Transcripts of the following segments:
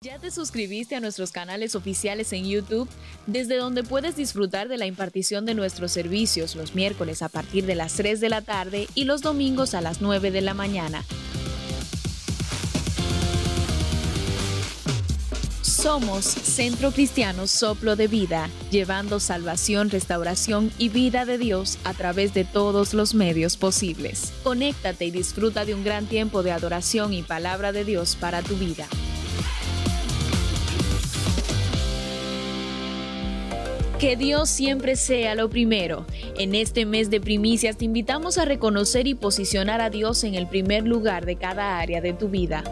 ¿Ya te suscribiste a nuestros canales oficiales en YouTube, desde donde puedes disfrutar de la impartición de nuestros servicios los miércoles a partir de las 3 de la tarde y los domingos a las 9 de la mañana? Somos Centro Cristiano Soplo de Vida, llevando salvación, restauración y vida de Dios a través de todos los medios posibles. Conéctate y disfruta de un gran tiempo de adoración y palabra de Dios para tu vida. Que Dios siempre sea lo primero. En este mes de primicias te invitamos a reconocer y posicionar a Dios en el primer lugar de cada área de tu vida.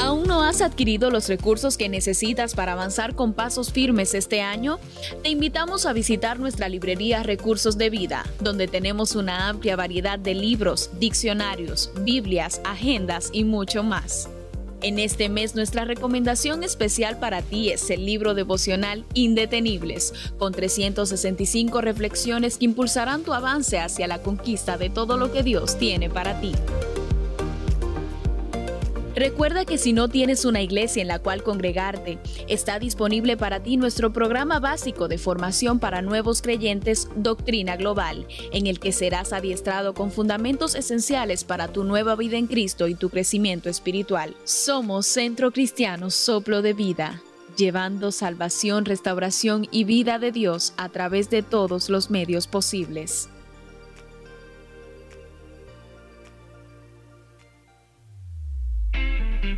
¿Aún no has adquirido los recursos que necesitas para avanzar con pasos firmes este año? Te invitamos a visitar nuestra librería Recursos de Vida, donde tenemos una amplia variedad de libros, diccionarios, Biblias, agendas y mucho más. En este mes nuestra recomendación especial para ti es el libro devocional Indetenibles, con 365 reflexiones que impulsarán tu avance hacia la conquista de todo lo que Dios tiene para ti. Recuerda que si no tienes una iglesia en la cual congregarte, está disponible para ti nuestro programa básico de formación para nuevos creyentes Doctrina Global, en el que serás adiestrado con fundamentos esenciales para tu nueva vida en Cristo y tu crecimiento espiritual. Somos Centro Cristiano Soplo de Vida, llevando salvación, restauración y vida de Dios a través de todos los medios posibles.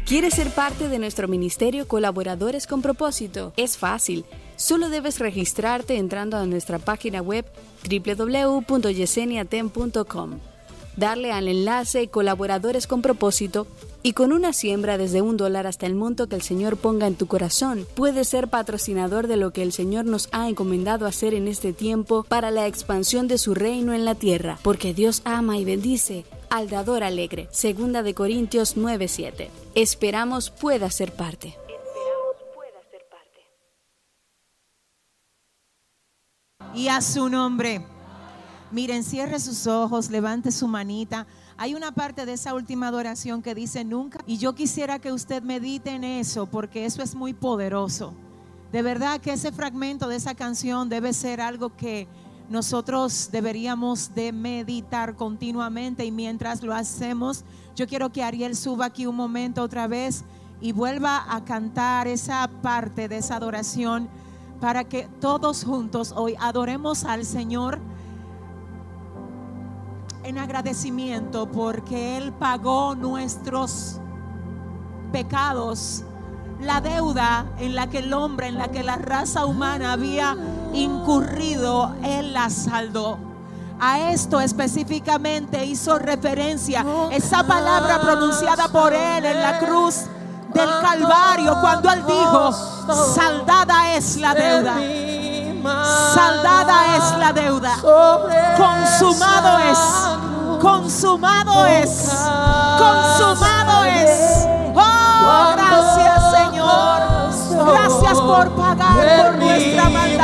¿Quieres ser parte de nuestro ministerio Colaboradores con propósito? Es fácil. Solo debes registrarte entrando a nuestra página web www.yeseniatem.com, darle al enlace Colaboradores con propósito y con una siembra desde un dólar hasta el monto que el Señor ponga en tu corazón, puedes ser patrocinador de lo que el Señor nos ha encomendado hacer en este tiempo para la expansión de su reino en la tierra, porque Dios ama y bendice al dador alegre. Segunda de Corintios 9:7. Esperamos pueda ser parte. Y a su nombre. Miren, cierre sus ojos, levante su manita. Hay una parte de esa última adoración que dice nunca. Y yo quisiera que usted medite en eso porque eso es muy poderoso. De verdad que ese fragmento de esa canción debe ser algo que nosotros deberíamos de meditar continuamente y mientras lo hacemos, yo quiero que Ariel suba aquí un momento otra vez y vuelva a cantar esa parte de esa adoración para que todos juntos hoy adoremos al Señor en agradecimiento porque Él pagó nuestros pecados la deuda en la que el hombre, en la que la raza humana había incurrido, Él la saldó. A esto específicamente hizo referencia esa palabra pronunciada por Él en la cruz del Calvario cuando Él dijo, saldada es la deuda. Saldada es la deuda. Consumado es. Consumado es. Consumado es. Gracias por pagar por nuestra maldad.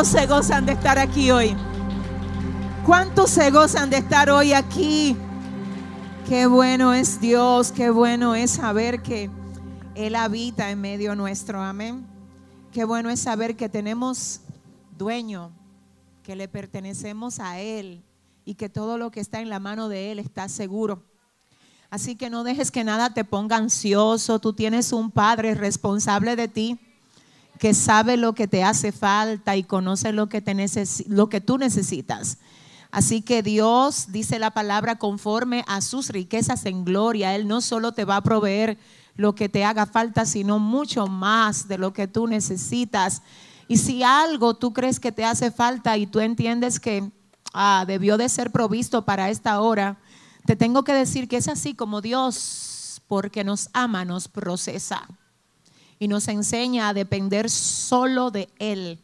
¿Cuántos se gozan de estar aquí hoy? ¿Cuántos se gozan de estar hoy aquí? Qué bueno es Dios, qué bueno es saber que Él habita en medio nuestro. Amén. Qué bueno es saber que tenemos dueño, que le pertenecemos a Él y que todo lo que está en la mano de Él está seguro. Así que no dejes que nada te ponga ansioso. Tú tienes un Padre responsable de ti que sabe lo que te hace falta y conoce lo que, te lo que tú necesitas. Así que Dios, dice la palabra, conforme a sus riquezas en gloria, Él no solo te va a proveer lo que te haga falta, sino mucho más de lo que tú necesitas. Y si algo tú crees que te hace falta y tú entiendes que ah, debió de ser provisto para esta hora, te tengo que decir que es así como Dios, porque nos ama, nos procesa y nos enseña a depender solo de Él.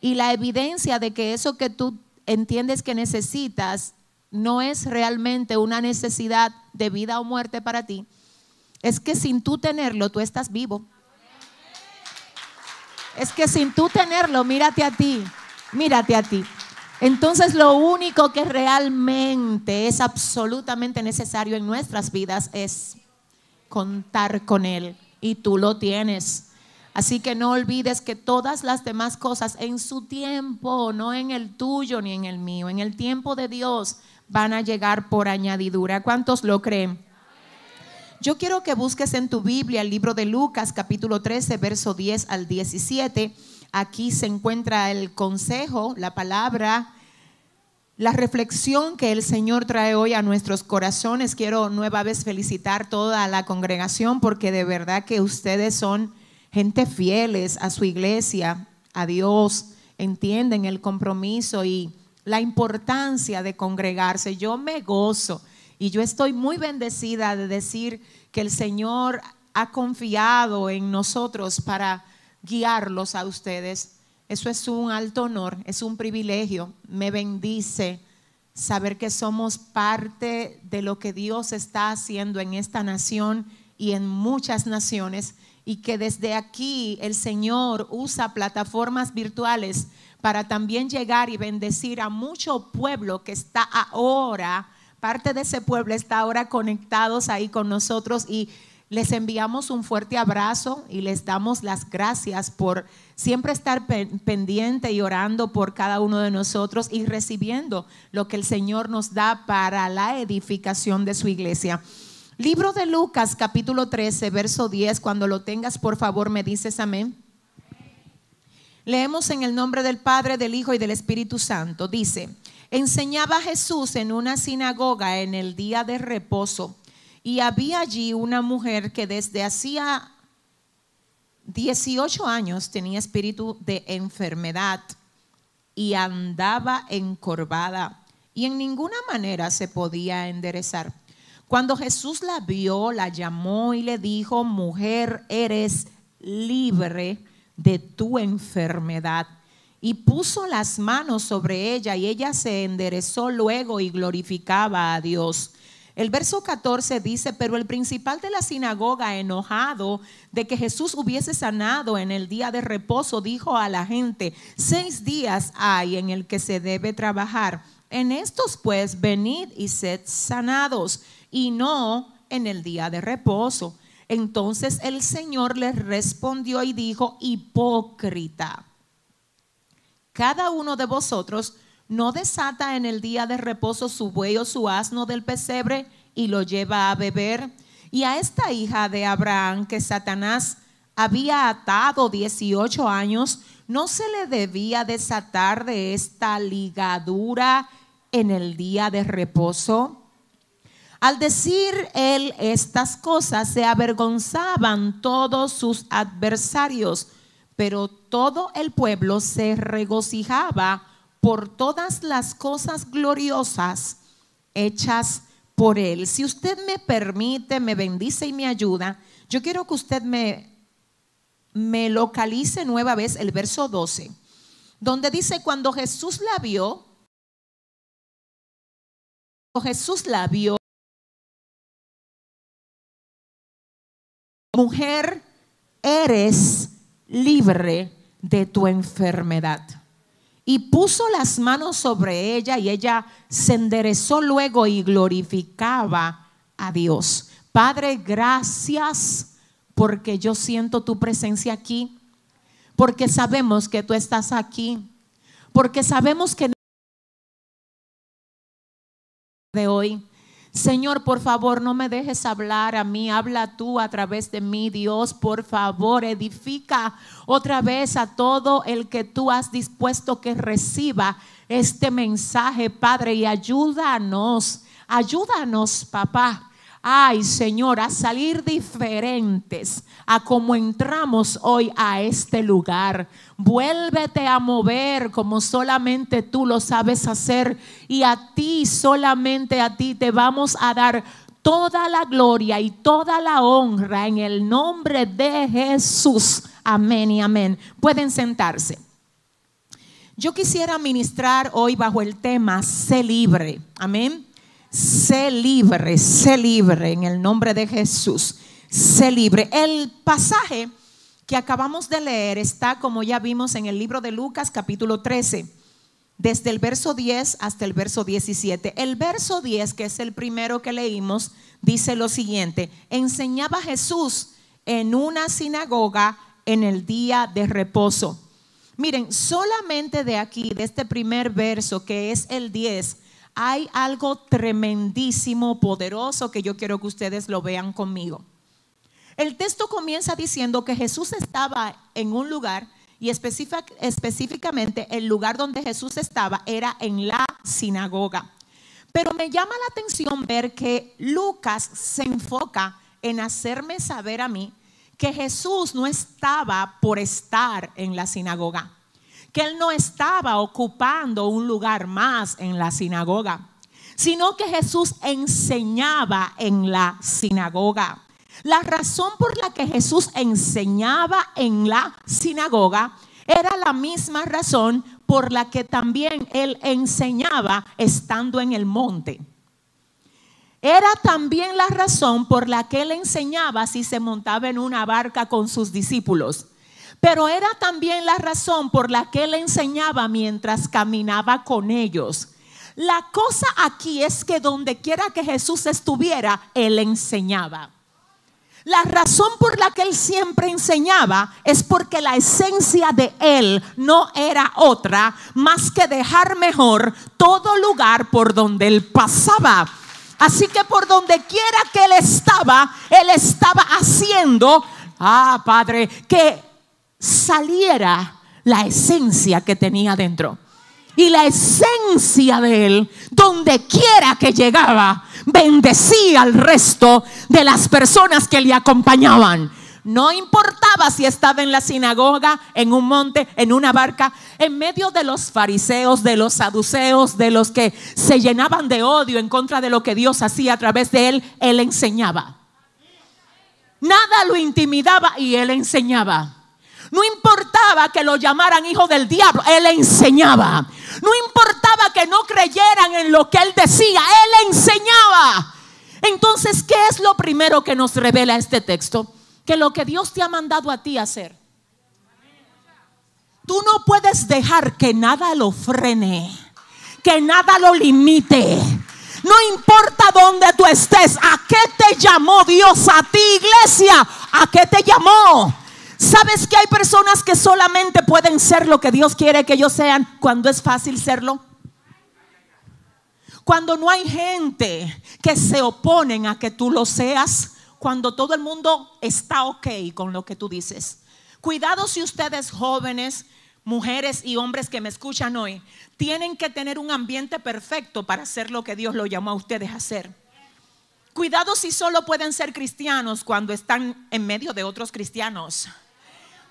Y la evidencia de que eso que tú entiendes que necesitas no es realmente una necesidad de vida o muerte para ti, es que sin tú tenerlo tú estás vivo. Es que sin tú tenerlo, mírate a ti, mírate a ti. Entonces lo único que realmente es absolutamente necesario en nuestras vidas es contar con Él y tú lo tienes. Así que no olvides que todas las demás cosas en su tiempo, no en el tuyo ni en el mío, en el tiempo de Dios van a llegar por añadidura. ¿Cuántos lo creen? Yo quiero que busques en tu Biblia el libro de Lucas capítulo 13, verso 10 al 17. Aquí se encuentra el consejo, la palabra la reflexión que el Señor trae hoy a nuestros corazones, quiero nueva vez felicitar toda la congregación porque de verdad que ustedes son gente fieles a su iglesia, a Dios, entienden el compromiso y la importancia de congregarse. Yo me gozo y yo estoy muy bendecida de decir que el Señor ha confiado en nosotros para guiarlos a ustedes eso es un alto honor, es un privilegio. Me bendice saber que somos parte de lo que Dios está haciendo en esta nación y en muchas naciones y que desde aquí el Señor usa plataformas virtuales para también llegar y bendecir a mucho pueblo que está ahora, parte de ese pueblo está ahora conectados ahí con nosotros y les enviamos un fuerte abrazo y les damos las gracias por siempre estar pendiente y orando por cada uno de nosotros y recibiendo lo que el Señor nos da para la edificación de su iglesia. Libro de Lucas capítulo 13, verso 10, cuando lo tengas por favor me dices amén. Leemos en el nombre del Padre, del Hijo y del Espíritu Santo. Dice, enseñaba Jesús en una sinagoga en el día de reposo y había allí una mujer que desde hacía 18 años tenía espíritu de enfermedad y andaba encorvada y en ninguna manera se podía enderezar. Cuando Jesús la vio, la llamó y le dijo, mujer, eres libre de tu enfermedad. Y puso las manos sobre ella y ella se enderezó luego y glorificaba a Dios. El verso 14 dice, pero el principal de la sinagoga, enojado de que Jesús hubiese sanado en el día de reposo, dijo a la gente, seis días hay en el que se debe trabajar. En estos pues venid y sed sanados, y no en el día de reposo. Entonces el Señor les respondió y dijo, hipócrita, cada uno de vosotros no desata en el día de reposo su buey o su asno del pesebre y lo lleva a beber. Y a esta hija de Abraham que Satanás había atado 18 años, no se le debía desatar de esta ligadura en el día de reposo. Al decir él estas cosas, se avergonzaban todos sus adversarios, pero todo el pueblo se regocijaba por todas las cosas gloriosas hechas por Él. Si usted me permite, me bendice y me ayuda, yo quiero que usted me, me localice nueva vez el verso 12, donde dice, cuando Jesús la vio, Jesús la vio, mujer, eres libre de tu enfermedad y puso las manos sobre ella y ella se enderezó luego y glorificaba a Dios. Padre, gracias porque yo siento tu presencia aquí. porque sabemos que tú estás aquí, porque sabemos que de hoy. Señor, por favor, no me dejes hablar a mí, habla tú a través de mí, Dios, por favor, edifica otra vez a todo el que tú has dispuesto que reciba este mensaje, Padre, y ayúdanos, ayúdanos, papá. Ay, Señor, a salir diferentes a como entramos hoy a este lugar. Vuélvete a mover como solamente tú lo sabes hacer y a ti, solamente a ti te vamos a dar toda la gloria y toda la honra en el nombre de Jesús. Amén y amén. Pueden sentarse. Yo quisiera ministrar hoy bajo el tema sé libre. Amén. Sé libre, sé libre en el nombre de Jesús. Sé libre. El pasaje que acabamos de leer está, como ya vimos, en el libro de Lucas capítulo 13, desde el verso 10 hasta el verso 17. El verso 10, que es el primero que leímos, dice lo siguiente, enseñaba Jesús en una sinagoga en el día de reposo. Miren, solamente de aquí, de este primer verso, que es el 10, hay algo tremendísimo, poderoso, que yo quiero que ustedes lo vean conmigo. El texto comienza diciendo que Jesús estaba en un lugar y específicamente el lugar donde Jesús estaba era en la sinagoga. Pero me llama la atención ver que Lucas se enfoca en hacerme saber a mí que Jesús no estaba por estar en la sinagoga, que él no estaba ocupando un lugar más en la sinagoga, sino que Jesús enseñaba en la sinagoga. La razón por la que Jesús enseñaba en la sinagoga era la misma razón por la que también él enseñaba estando en el monte. Era también la razón por la que él enseñaba si se montaba en una barca con sus discípulos. Pero era también la razón por la que él enseñaba mientras caminaba con ellos. La cosa aquí es que donde quiera que Jesús estuviera, él enseñaba. La razón por la que él siempre enseñaba es porque la esencia de él no era otra más que dejar mejor todo lugar por donde él pasaba. Así que por donde quiera que él estaba, él estaba haciendo, ah, Padre, que saliera la esencia que tenía dentro. Y la esencia de él, donde quiera que llegaba, bendecía al resto de las personas que le acompañaban. No importaba si estaba en la sinagoga, en un monte, en una barca, en medio de los fariseos, de los saduceos, de los que se llenaban de odio en contra de lo que Dios hacía a través de él, él enseñaba. Nada lo intimidaba y él enseñaba. No importaba que lo llamaran hijo del diablo, él enseñaba. No importaba que no creyeran en lo que él decía, él enseñaba. Entonces, ¿qué es lo primero que nos revela este texto? Que lo que Dios te ha mandado a ti hacer, tú no puedes dejar que nada lo frene, que nada lo limite. No importa dónde tú estés, ¿a qué te llamó Dios a ti, iglesia? ¿A qué te llamó? ¿Sabes que hay personas que solamente pueden ser lo que Dios quiere que ellos sean cuando es fácil serlo? Cuando no hay gente que se oponen a que tú lo seas, cuando todo el mundo está ok con lo que tú dices. Cuidado si ustedes jóvenes, mujeres y hombres que me escuchan hoy, tienen que tener un ambiente perfecto para hacer lo que Dios lo llamó a ustedes a hacer. Cuidado si solo pueden ser cristianos cuando están en medio de otros cristianos.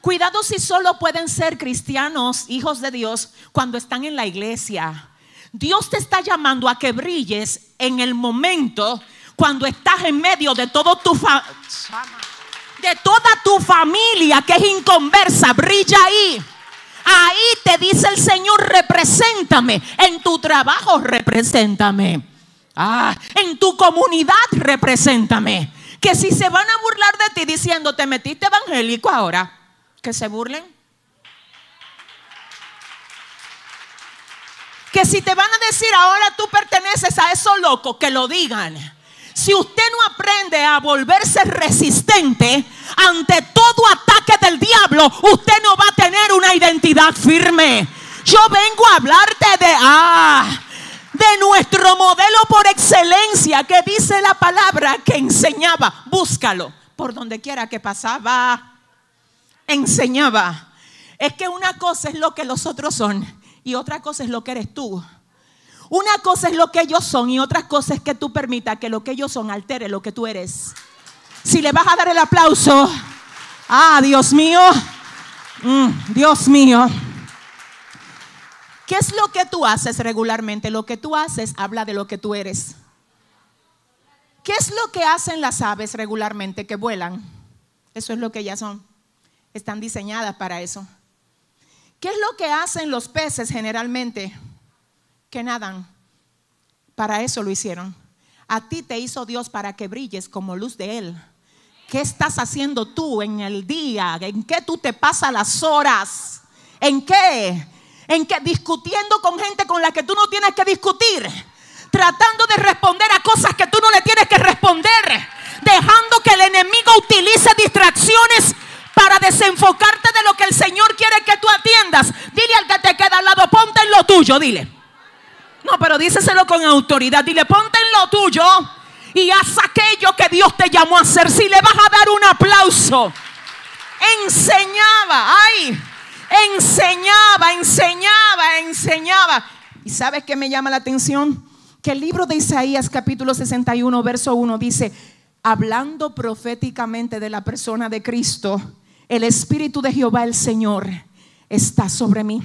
Cuidado si solo pueden ser cristianos, hijos de Dios, cuando están en la iglesia. Dios te está llamando a que brilles en el momento cuando estás en medio de todo tu de toda tu familia que es inconversa, brilla ahí. Ahí te dice el Señor, represéntame. En tu trabajo, represéntame. Ah, en tu comunidad, represéntame. Que si se van a burlar de ti diciendo, te metiste evangélico ahora, que se burlen. Que si te van a decir ahora tú perteneces a esos locos, que lo digan. Si usted no aprende a volverse resistente ante todo ataque del diablo, usted no va a tener una identidad firme. Yo vengo a hablarte de ah, de nuestro modelo por excelencia que dice la palabra que enseñaba. Búscalo por donde quiera que pasaba. Enseñaba. Es que una cosa es lo que los otros son y otra cosa es lo que eres tú. Una cosa es lo que ellos son y otra cosa es que tú permitas que lo que ellos son altere lo que tú eres. Si le vas a dar el aplauso, ah, Dios mío, mm, Dios mío. ¿Qué es lo que tú haces regularmente? Lo que tú haces habla de lo que tú eres. ¿Qué es lo que hacen las aves regularmente que vuelan? Eso es lo que ellas son. Están diseñadas para eso. ¿Qué es lo que hacen los peces generalmente? Que nadan. Para eso lo hicieron. A ti te hizo Dios para que brilles como luz de Él. ¿Qué estás haciendo tú en el día? ¿En qué tú te pasas las horas? ¿En qué? en que discutiendo con gente con la que tú no tienes que discutir, tratando de responder a cosas que tú no le tienes que responder, dejando que el enemigo utilice distracciones para desenfocarte de lo que el Señor quiere que tú atiendas. Dile al que te queda al lado, ponte en lo tuyo, dile. No, pero díceselo con autoridad, dile, ponte en lo tuyo y haz aquello que Dios te llamó a hacer. Si le vas a dar un aplauso, enseñaba, ay, enseñaba, enseñaba, enseñaba. ¿Y sabes qué me llama la atención? Que el libro de Isaías capítulo 61, verso 1 dice, hablando proféticamente de la persona de Cristo, el Espíritu de Jehová el Señor está sobre mí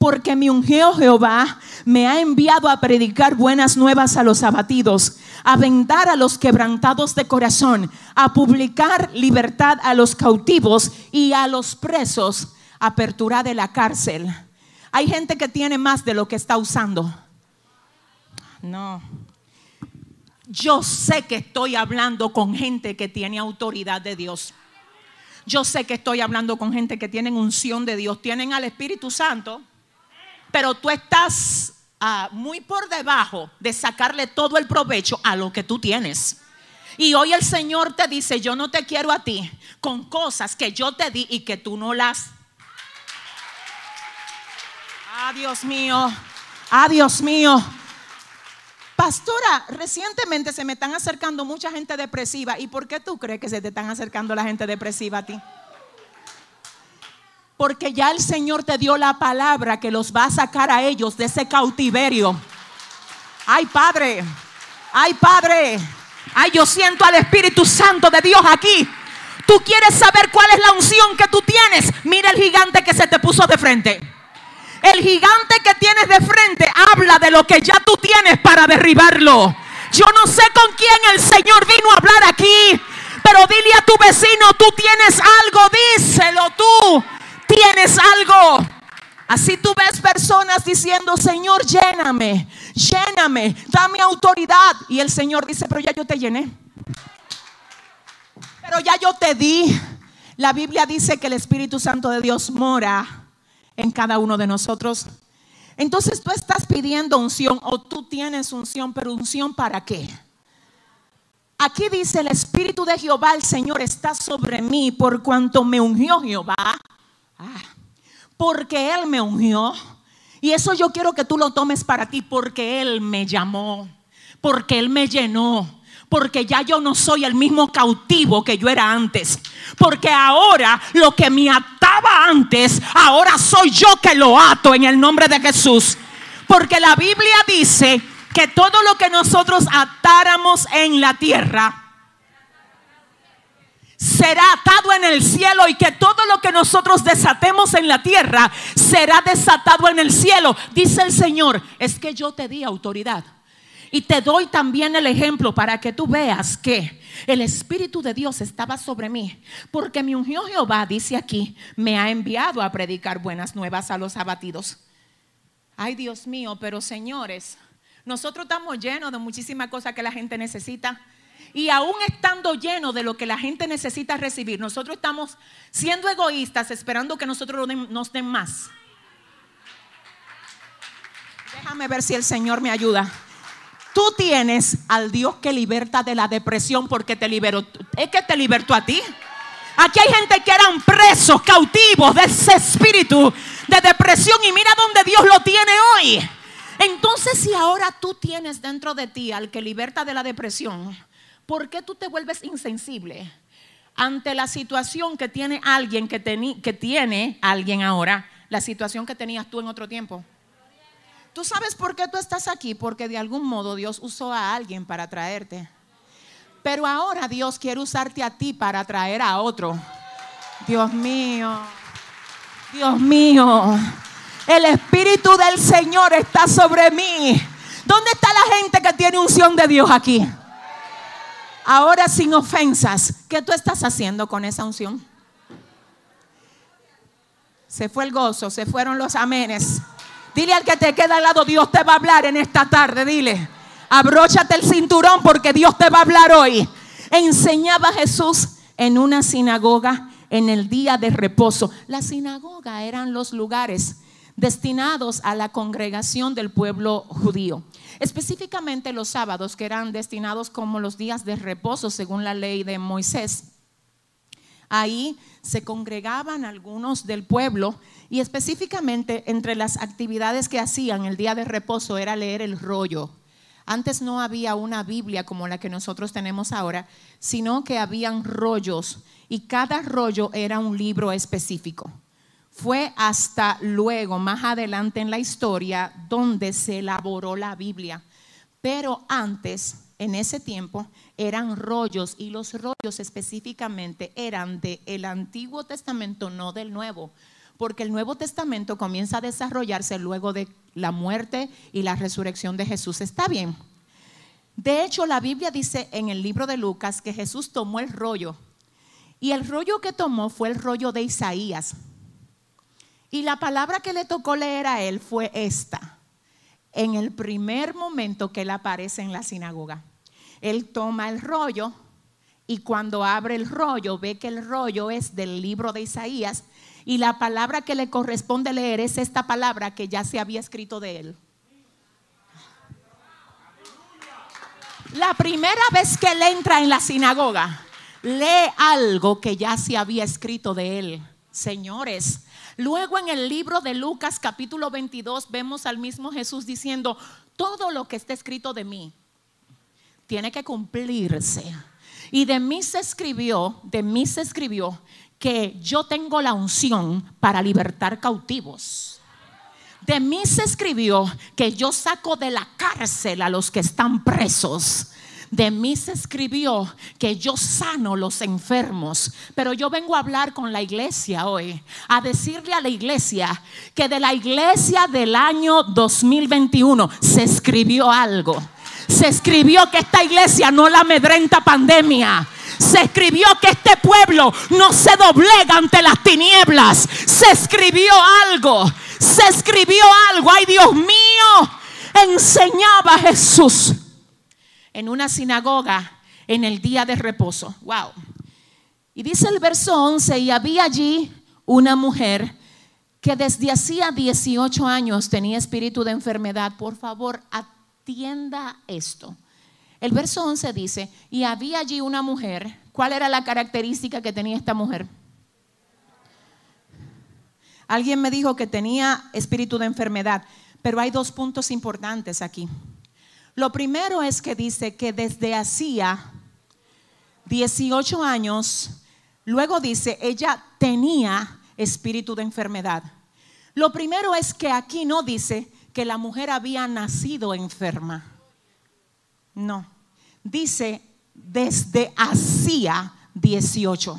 porque mi ungió Jehová me ha enviado a predicar buenas nuevas a los abatidos, a vendar a los quebrantados de corazón, a publicar libertad a los cautivos y a los presos, apertura de la cárcel. Hay gente que tiene más de lo que está usando. No. Yo sé que estoy hablando con gente que tiene autoridad de Dios. Yo sé que estoy hablando con gente que tienen unción de Dios, tienen al Espíritu Santo pero tú estás ah, muy por debajo de sacarle todo el provecho a lo que tú tienes. Y hoy el Señor te dice, yo no te quiero a ti con cosas que yo te di y que tú no las... Ah, Dios mío, ah, Dios mío. Pastora, recientemente se me están acercando mucha gente depresiva. ¿Y por qué tú crees que se te están acercando la gente depresiva a ti? Porque ya el Señor te dio la palabra que los va a sacar a ellos de ese cautiverio. Ay, Padre. Ay, Padre. Ay, yo siento al Espíritu Santo de Dios aquí. Tú quieres saber cuál es la unción que tú tienes. Mira el gigante que se te puso de frente. El gigante que tienes de frente habla de lo que ya tú tienes para derribarlo. Yo no sé con quién el Señor vino a hablar aquí, pero dile a tu vecino, tú tienes algo, díselo tú tienes algo. Así tú ves personas diciendo, Señor, lléname, lléname, dame autoridad. Y el Señor dice, pero ya yo te llené. Pero ya yo te di. La Biblia dice que el Espíritu Santo de Dios mora en cada uno de nosotros. Entonces tú estás pidiendo unción o tú tienes unción, pero unción para qué? Aquí dice el Espíritu de Jehová, el Señor está sobre mí por cuanto me ungió Jehová Ah, porque Él me ungió. Y eso yo quiero que tú lo tomes para ti porque Él me llamó, porque Él me llenó, porque ya yo no soy el mismo cautivo que yo era antes. Porque ahora lo que me ataba antes, ahora soy yo que lo ato en el nombre de Jesús. Porque la Biblia dice que todo lo que nosotros atáramos en la tierra, será atado en el cielo y que todo lo que nosotros desatemos en la tierra será desatado en el cielo. Dice el Señor, es que yo te di autoridad. Y te doy también el ejemplo para que tú veas que el Espíritu de Dios estaba sobre mí. Porque mi ungió Jehová, dice aquí, me ha enviado a predicar buenas nuevas a los abatidos. Ay Dios mío, pero señores, nosotros estamos llenos de muchísimas cosas que la gente necesita. Y aún estando lleno de lo que la gente necesita recibir, nosotros estamos siendo egoístas esperando que nosotros nos den más. Déjame ver si el Señor me ayuda. Tú tienes al Dios que liberta de la depresión porque te liberó. Es que te libertó a ti. Aquí hay gente que eran presos, cautivos de ese espíritu de depresión y mira dónde Dios lo tiene hoy. Entonces, si ahora tú tienes dentro de ti al que liberta de la depresión, ¿por qué tú te vuelves insensible ante la situación que tiene alguien que, que tiene alguien ahora, la situación que tenías tú en otro tiempo? ¿Tú sabes por qué tú estás aquí? Porque de algún modo Dios usó a alguien para traerte. Pero ahora Dios quiere usarte a ti para traer a otro. Dios mío, Dios mío, el Espíritu del Señor está sobre mí. ¿Dónde está la gente que tiene unción de Dios aquí? Ahora sin ofensas, ¿qué tú estás haciendo con esa unción? Se fue el gozo, se fueron los amenes. Dile al que te queda al lado, Dios te va a hablar en esta tarde, dile. Abróchate el cinturón porque Dios te va a hablar hoy. Enseñaba Jesús en una sinagoga en el día de reposo. La sinagoga eran los lugares destinados a la congregación del pueblo judío. Específicamente los sábados, que eran destinados como los días de reposo según la ley de Moisés. Ahí se congregaban algunos del pueblo y específicamente entre las actividades que hacían el día de reposo era leer el rollo antes no había una Biblia como la que nosotros tenemos ahora, sino que habían rollos y cada rollo era un libro específico. Fue hasta luego, más adelante en la historia, donde se elaboró la Biblia. Pero antes, en ese tiempo, eran rollos y los rollos específicamente eran del Antiguo Testamento, no del Nuevo porque el Nuevo Testamento comienza a desarrollarse luego de la muerte y la resurrección de Jesús. ¿Está bien? De hecho, la Biblia dice en el libro de Lucas que Jesús tomó el rollo y el rollo que tomó fue el rollo de Isaías. Y la palabra que le tocó leer a él fue esta, en el primer momento que él aparece en la sinagoga. Él toma el rollo y cuando abre el rollo ve que el rollo es del libro de Isaías y la palabra que le corresponde leer es esta palabra que ya se había escrito de él. La primera vez que él entra en la sinagoga, lee algo que ya se había escrito de él. Señores, luego en el libro de Lucas capítulo 22 vemos al mismo Jesús diciendo, todo lo que está escrito de mí tiene que cumplirse. Y de mí se escribió, de mí se escribió que yo tengo la unción para libertar cautivos. De mí se escribió que yo saco de la cárcel a los que están presos. De mí se escribió que yo sano los enfermos. Pero yo vengo a hablar con la iglesia hoy, a decirle a la iglesia que de la iglesia del año 2021 se escribió algo. Se escribió que esta iglesia no la amedrenta pandemia se escribió que este pueblo no se doblega ante las tinieblas. Se escribió algo. Se escribió algo. Ay Dios mío. Enseñaba Jesús en una sinagoga en el día de reposo. Wow. Y dice el verso 11, y había allí una mujer que desde hacía 18 años tenía espíritu de enfermedad. Por favor, atienda esto. El verso 11 dice, y había allí una mujer, ¿cuál era la característica que tenía esta mujer? Alguien me dijo que tenía espíritu de enfermedad, pero hay dos puntos importantes aquí. Lo primero es que dice que desde hacía 18 años, luego dice, ella tenía espíritu de enfermedad. Lo primero es que aquí no dice que la mujer había nacido enferma. No. Dice desde hacía 18.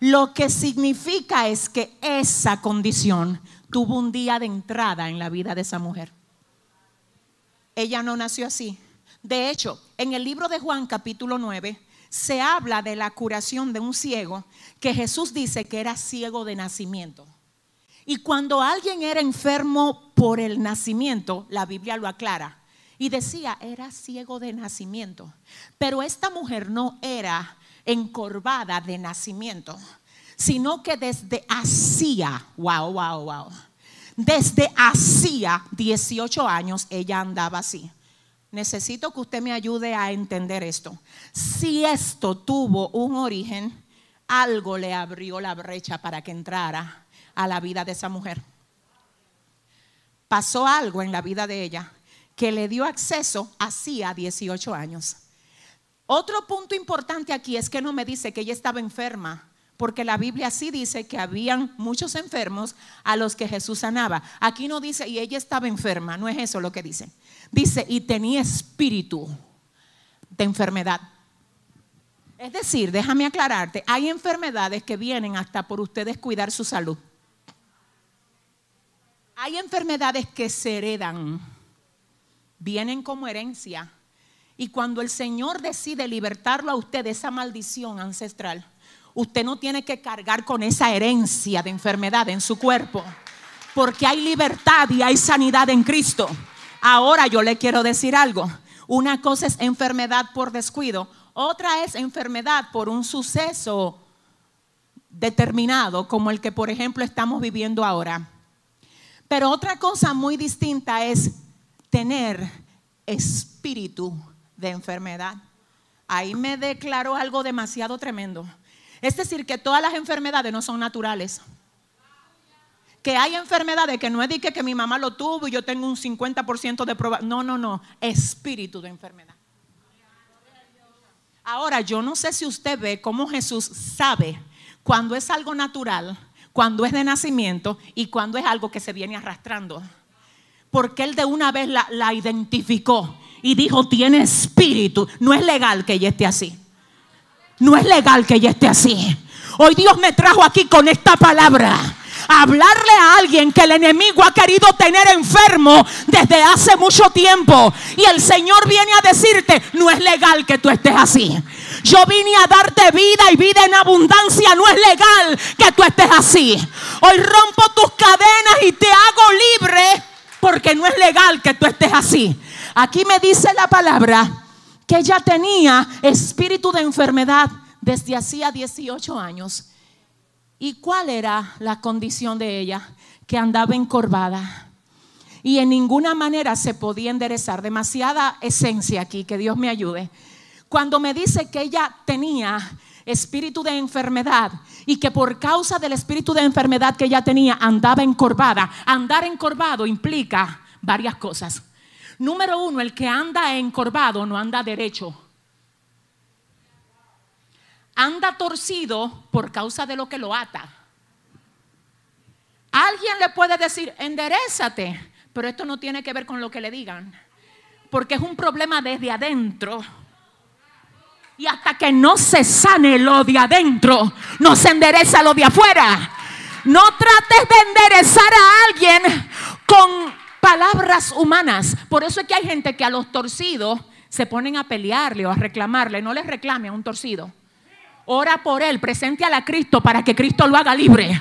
Lo que significa es que esa condición tuvo un día de entrada en la vida de esa mujer. Ella no nació así. De hecho, en el libro de Juan capítulo 9 se habla de la curación de un ciego que Jesús dice que era ciego de nacimiento. Y cuando alguien era enfermo por el nacimiento, la Biblia lo aclara, y decía, era ciego de nacimiento. Pero esta mujer no era encorvada de nacimiento, sino que desde hacía, wow, wow, wow, desde hacía 18 años ella andaba así. Necesito que usted me ayude a entender esto. Si esto tuvo un origen algo le abrió la brecha para que entrara a la vida de esa mujer. Pasó algo en la vida de ella que le dio acceso hacía 18 años. Otro punto importante aquí es que no me dice que ella estaba enferma, porque la Biblia sí dice que habían muchos enfermos a los que Jesús sanaba. Aquí no dice, y ella estaba enferma, no es eso lo que dice. Dice, y tenía espíritu de enfermedad. Es decir, déjame aclararte, hay enfermedades que vienen hasta por ustedes cuidar su salud. Hay enfermedades que se heredan, vienen como herencia. Y cuando el Señor decide libertarlo a usted de esa maldición ancestral, usted no tiene que cargar con esa herencia de enfermedad en su cuerpo, porque hay libertad y hay sanidad en Cristo. Ahora yo le quiero decir algo. Una cosa es enfermedad por descuido, otra es enfermedad por un suceso determinado, como el que por ejemplo estamos viviendo ahora. Pero otra cosa muy distinta es tener espíritu de enfermedad. Ahí me declaró algo demasiado tremendo. Es decir, que todas las enfermedades no son naturales. Que hay enfermedades que no es de que, mi mamá lo tuvo y yo tengo un 50% de prueba. No, no, no. Espíritu de enfermedad. Ahora, yo no sé si usted ve cómo Jesús sabe cuando es algo natural cuando es de nacimiento y cuando es algo que se viene arrastrando. Porque él de una vez la, identificó y dijo, tiene espíritu. No es legal que ella esté así. No es legal que ella esté así. Hoy Dios me trajo aquí con esta palabra. Hablarle a alguien que el enemigo ha querido tener enfermo desde hace mucho tiempo. Y el Señor viene a decirte, no es legal que tú estés así. Yo vine a darte vida y vida en abundancia. No es legal que tú estés así. Hoy rompo tus cadenas y te hago libre porque no es legal que tú estés así. Aquí me dice la palabra que ella tenía espíritu de enfermedad desde hacía 18 años. ¿Y cuál era la condición de ella? Que andaba encorvada. Y en ninguna manera se podía enderezar. Demasiada esencia aquí, que Dios me ayude. Cuando me dice que ella tenía espíritu de enfermedad y que por causa del espíritu de enfermedad que ella tenía andaba encorvada. Andar encorvado implica varias cosas. Número uno, el que anda encorvado no anda derecho. Anda torcido por causa de lo que lo ata. Alguien le puede decir, enderezate, pero esto no tiene que ver con lo que le digan, porque es un problema desde adentro y hasta que no se sane lo de adentro, no se endereza lo de afuera. No trates de enderezar a alguien con palabras humanas. Por eso es que hay gente que a los torcidos se ponen a pelearle o a reclamarle. No les reclame a un torcido. Ora por él, presente a Cristo para que Cristo lo haga libre.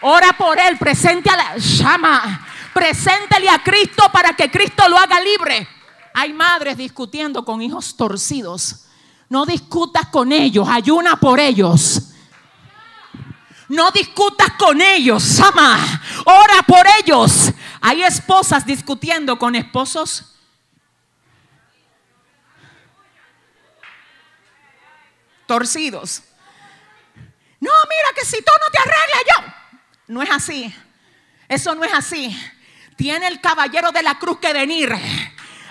Ora por él, presente a la llama. Preséntele a Cristo para que Cristo lo haga libre. Hay madres discutiendo con hijos torcidos no discutas con ellos, ayuna por ellos. No discutas con ellos, ama, ora por ellos. Hay esposas discutiendo con esposos. Torcidos. No, mira que si tú no te arreglas yo. No es así. Eso no es así. Tiene el caballero de la cruz que venir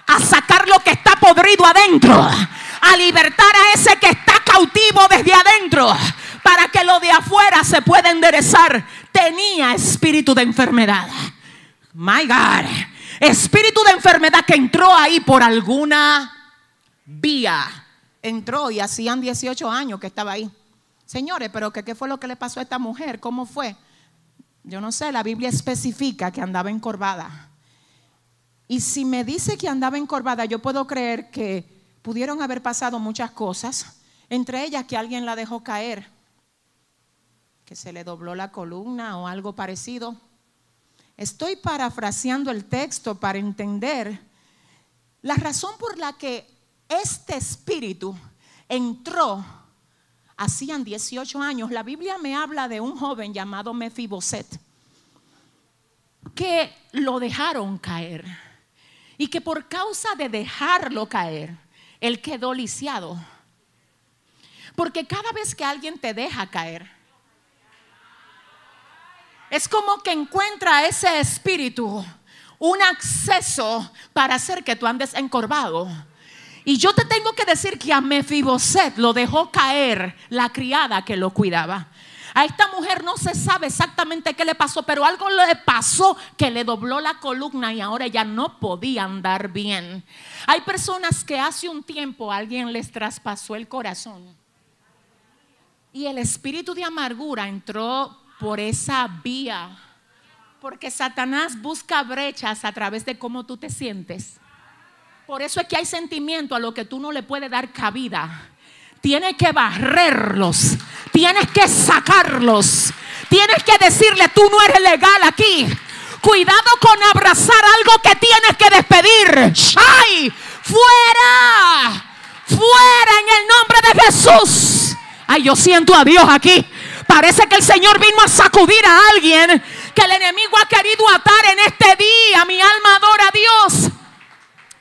a sacar lo que está podrido adentro a libertar a ese que está cautivo desde adentro para que lo de afuera se pueda enderezar. Tenía espíritu de enfermedad. My God. Espíritu de enfermedad que entró ahí por alguna vía. Entró y hacían 18 años que estaba ahí. Señores, pero ¿qué, ¿qué fue lo que le pasó a esta mujer? ¿Cómo fue? Yo no sé, la Biblia especifica que andaba encorvada. Y si me dice que andaba encorvada, yo puedo creer que pudieron haber pasado muchas cosas, entre ellas que alguien la dejó caer, que se le dobló la columna o algo parecido. Estoy parafraseando el texto para entender la razón por la que este espíritu entró hacían 18 años. La Biblia me habla de un joven llamado Mefiboset que lo dejaron caer y que por causa de dejarlo caer, él quedó lisiado. Porque cada vez que alguien te deja caer, es como que encuentra ese espíritu un acceso para hacer que tú andes encorvado. Y yo te tengo que decir que a Mefiboset lo dejó caer la criada que lo cuidaba. A esta mujer no se sabe exactamente qué le pasó, pero algo le pasó que le dobló la columna y ahora ya no podía andar bien. Hay personas que hace un tiempo alguien les traspasó el corazón y el espíritu de amargura entró por esa vía. Porque Satanás busca brechas a través de cómo tú te sientes. Por eso es que hay sentimiento a lo que tú no le puedes dar cabida. Tienes que barrerlos. Tienes que sacarlos. Tienes que decirle, tú no eres legal aquí. Cuidado con abrazar algo que tienes que despedir. ¡Ay! ¡Fuera! ¡Fuera en el nombre de Jesús! Ay, yo siento a Dios aquí. Parece que el Señor vino a sacudir a alguien que el enemigo ha querido atar en este día. Mi alma adora a Dios.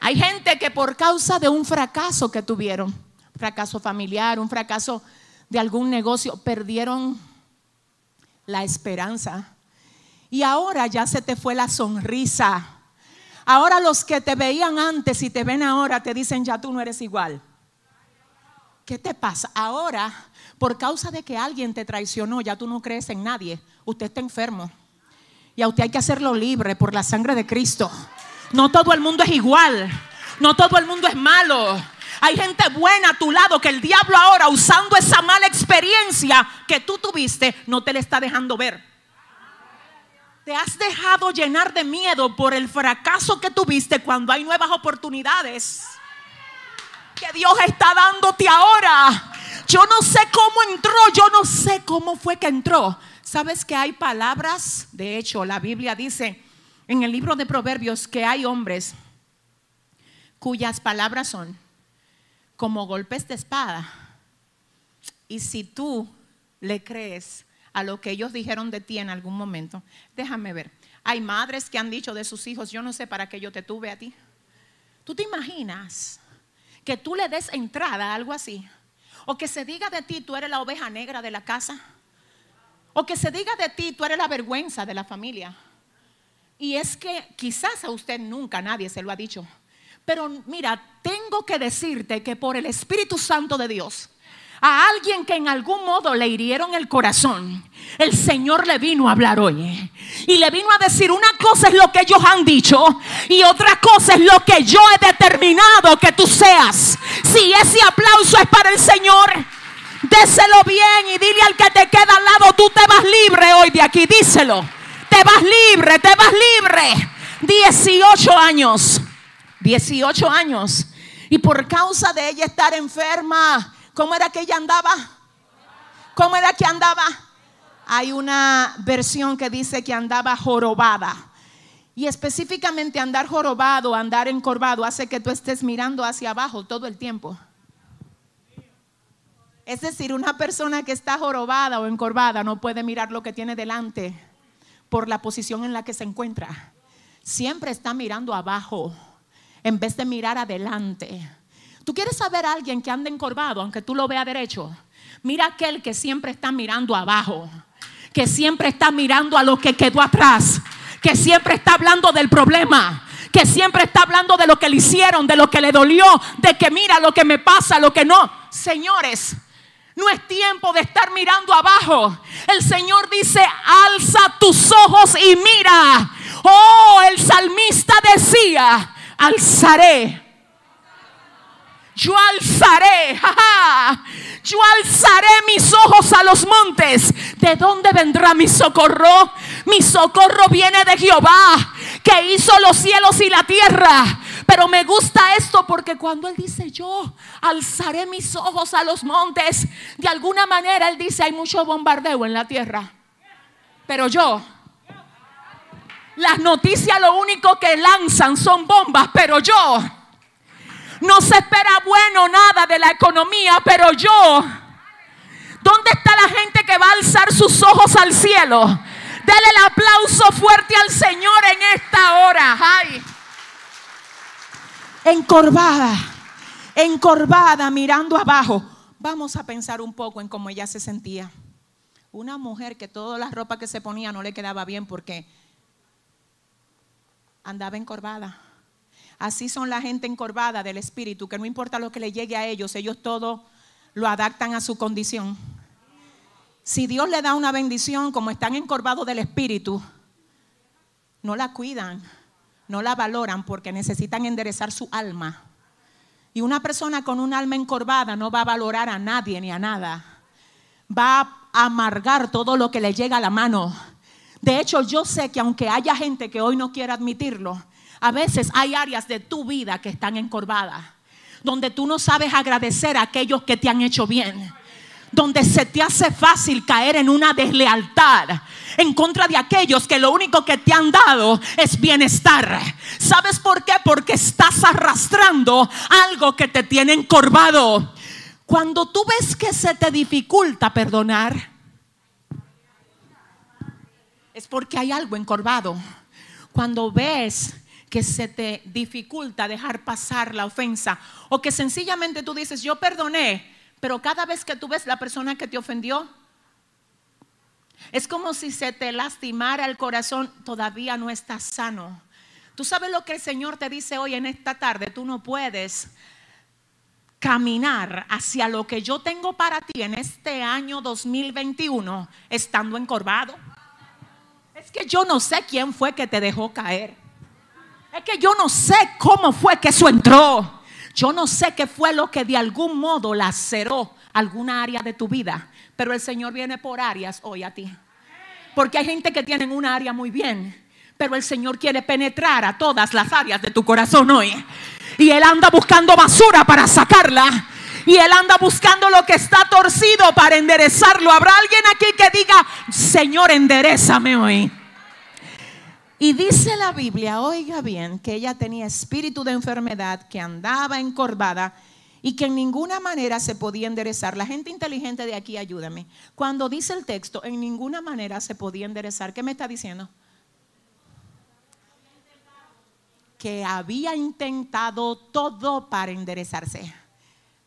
Hay gente que por causa de un fracaso que tuvieron, fracaso familiar, un fracaso de algún negocio, perdieron la esperanza. Y ahora ya se te fue la sonrisa. Ahora los que te veían antes y te ven ahora te dicen, ya tú no eres igual. ¿Qué te pasa? Ahora, por causa de que alguien te traicionó, ya tú no crees en nadie. Usted está enfermo. Y a usted hay que hacerlo libre por la sangre de Cristo. No todo el mundo es igual. No todo el mundo es malo. Hay gente buena a tu lado que el diablo ahora usando esa mala experiencia que tú tuviste no te le está dejando ver. Te has dejado llenar de miedo por el fracaso que tuviste cuando hay nuevas oportunidades que Dios está dándote ahora. Yo no sé cómo entró, yo no sé cómo fue que entró. ¿Sabes que hay palabras? De hecho, la Biblia dice en el libro de Proverbios que hay hombres cuyas palabras son como golpes de espada. Y si tú le crees a lo que ellos dijeron de ti en algún momento, déjame ver. Hay madres que han dicho de sus hijos, yo no sé para qué yo te tuve a ti. ¿Tú te imaginas que tú le des entrada a algo así? O que se diga de ti, tú eres la oveja negra de la casa. O que se diga de ti, tú eres la vergüenza de la familia. Y es que quizás a usted nunca nadie se lo ha dicho. Pero mira, tengo que decirte que por el Espíritu Santo de Dios, a alguien que en algún modo le hirieron el corazón, el Señor le vino a hablar hoy. Y le vino a decir, una cosa es lo que ellos han dicho y otra cosa es lo que yo he determinado que tú seas. Si ese aplauso es para el Señor, déselo bien y dile al que te queda al lado, tú te vas libre hoy de aquí, díselo. Te vas libre, te vas libre. 18 años 18 años. Y por causa de ella estar enferma, ¿cómo era que ella andaba? ¿Cómo era que andaba? Hay una versión que dice que andaba jorobada. Y específicamente andar jorobado, andar encorvado, hace que tú estés mirando hacia abajo todo el tiempo. Es decir, una persona que está jorobada o encorvada no puede mirar lo que tiene delante por la posición en la que se encuentra. Siempre está mirando abajo en vez de mirar adelante. ¿Tú quieres saber a alguien que anda encorvado, aunque tú lo veas derecho? Mira aquel que siempre está mirando abajo, que siempre está mirando a lo que quedó atrás, que siempre está hablando del problema, que siempre está hablando de lo que le hicieron, de lo que le dolió, de que mira lo que me pasa, lo que no. Señores, no es tiempo de estar mirando abajo. El Señor dice, alza tus ojos y mira. Oh, el salmista decía, alzaré. Yo alzaré, yo alzaré mis ojos a los montes. ¿De dónde vendrá mi socorro? Mi socorro viene de Jehová, que hizo los cielos y la tierra. Pero me gusta esto porque cuando Él dice yo alzaré mis ojos a los montes, de alguna manera Él dice hay mucho bombardeo en la tierra. Pero yo las noticias lo único que lanzan son bombas, pero yo no se espera bueno nada de la economía, pero yo, ¿dónde está la gente que va a alzar sus ojos al cielo? Dele el aplauso fuerte al Señor en esta hora. Ay. Encorvada, encorvada, mirando abajo. Vamos a pensar un poco en cómo ella se sentía. Una mujer que toda la ropa que se ponía no le quedaba bien porque andaba encorvada. Así son la gente encorvada del espíritu, que no importa lo que le llegue a ellos, ellos todo lo adaptan a su condición. Si Dios le da una bendición, como están encorvados del espíritu, no la cuidan, no la valoran porque necesitan enderezar su alma. Y una persona con un alma encorvada no va a valorar a nadie ni a nada. Va a amargar todo lo que le llega a la mano. De hecho, yo sé que aunque haya gente que hoy no quiera admitirlo, a veces hay áreas de tu vida que están encorvadas, donde tú no sabes agradecer a aquellos que te han hecho bien donde se te hace fácil caer en una deslealtad en contra de aquellos que lo único que te han dado es bienestar. ¿Sabes por qué? Porque estás arrastrando algo que te tiene encorvado. Cuando tú ves que se te dificulta perdonar, es porque hay algo encorvado. Cuando ves que se te dificulta dejar pasar la ofensa o que sencillamente tú dices, yo perdoné, pero cada vez que tú ves la persona que te ofendió, es como si se te lastimara el corazón, todavía no estás sano. Tú sabes lo que el Señor te dice hoy en esta tarde, tú no puedes caminar hacia lo que yo tengo para ti en este año 2021 estando encorvado. Es que yo no sé quién fue que te dejó caer. Es que yo no sé cómo fue que eso entró. Yo no sé qué fue lo que de algún modo laceró alguna área de tu vida, pero el Señor viene por áreas hoy a ti. Porque hay gente que tiene una área muy bien, pero el Señor quiere penetrar a todas las áreas de tu corazón hoy. Y Él anda buscando basura para sacarla. Y Él anda buscando lo que está torcido para enderezarlo. ¿Habrá alguien aquí que diga, Señor, enderezame hoy? Y dice la Biblia, oiga bien, que ella tenía espíritu de enfermedad, que andaba encorvada y que en ninguna manera se podía enderezar. La gente inteligente de aquí, ayúdame. Cuando dice el texto, en ninguna manera se podía enderezar, ¿qué me está diciendo? Que había intentado todo para enderezarse.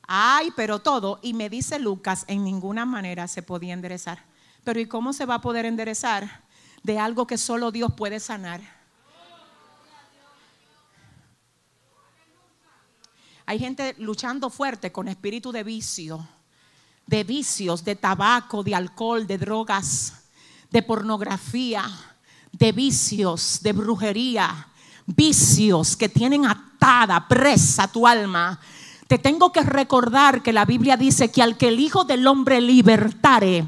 Ay, pero todo. Y me dice Lucas, en ninguna manera se podía enderezar. Pero ¿y cómo se va a poder enderezar? De algo que solo Dios puede sanar. Hay gente luchando fuerte con espíritu de vicio, de vicios, de tabaco, de alcohol, de drogas, de pornografía, de vicios, de brujería, vicios que tienen atada, presa tu alma. Te tengo que recordar que la Biblia dice que al que el Hijo del Hombre libertare,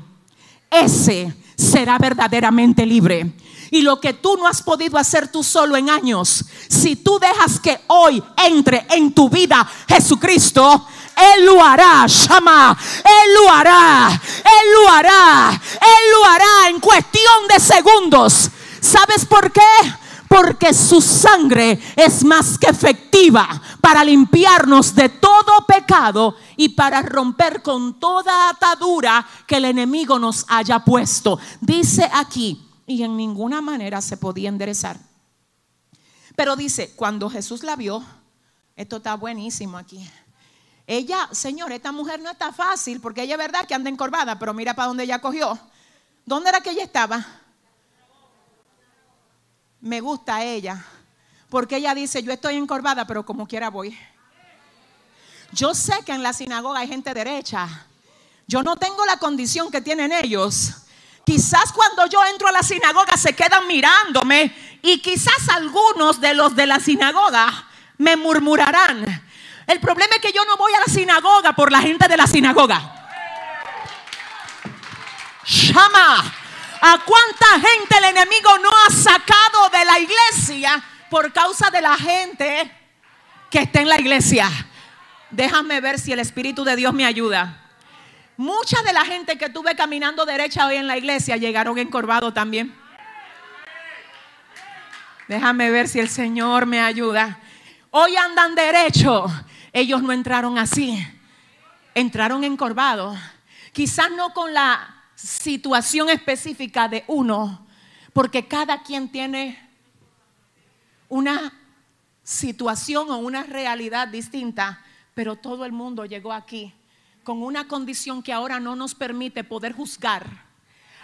ese será verdaderamente libre. Y lo que tú no has podido hacer tú solo en años, si tú dejas que hoy entre en tu vida Jesucristo, Él lo hará, llama, Él lo hará, Él lo hará, Él lo hará en cuestión de segundos. ¿Sabes por qué? Porque su sangre es más que efectiva para limpiarnos de todo pecado y para romper con toda atadura que el enemigo nos haya puesto. Dice aquí, y en ninguna manera se podía enderezar. Pero dice, cuando Jesús la vio, esto está buenísimo aquí. Ella, Señor, esta mujer no está fácil porque ella es verdad que anda encorvada, pero mira para dónde ella cogió. ¿Dónde era que ella estaba? Me gusta ella, porque ella dice, yo estoy encorvada, pero como quiera voy. Yo sé que en la sinagoga hay gente derecha. Yo no tengo la condición que tienen ellos. Quizás cuando yo entro a la sinagoga se quedan mirándome y quizás algunos de los de la sinagoga me murmurarán. El problema es que yo no voy a la sinagoga por la gente de la sinagoga. Llama ¿A cuánta gente el enemigo no ha sacado de la iglesia por causa de la gente que está en la iglesia? Déjame ver si el Espíritu de Dios me ayuda. Mucha de la gente que tuve caminando derecha hoy en la iglesia llegaron encorvados también. Déjame ver si el Señor me ayuda. Hoy andan derecho. Ellos no entraron así. Entraron encorvados. Quizás no con la situación específica de uno, porque cada quien tiene una situación o una realidad distinta, pero todo el mundo llegó aquí con una condición que ahora no nos permite poder juzgar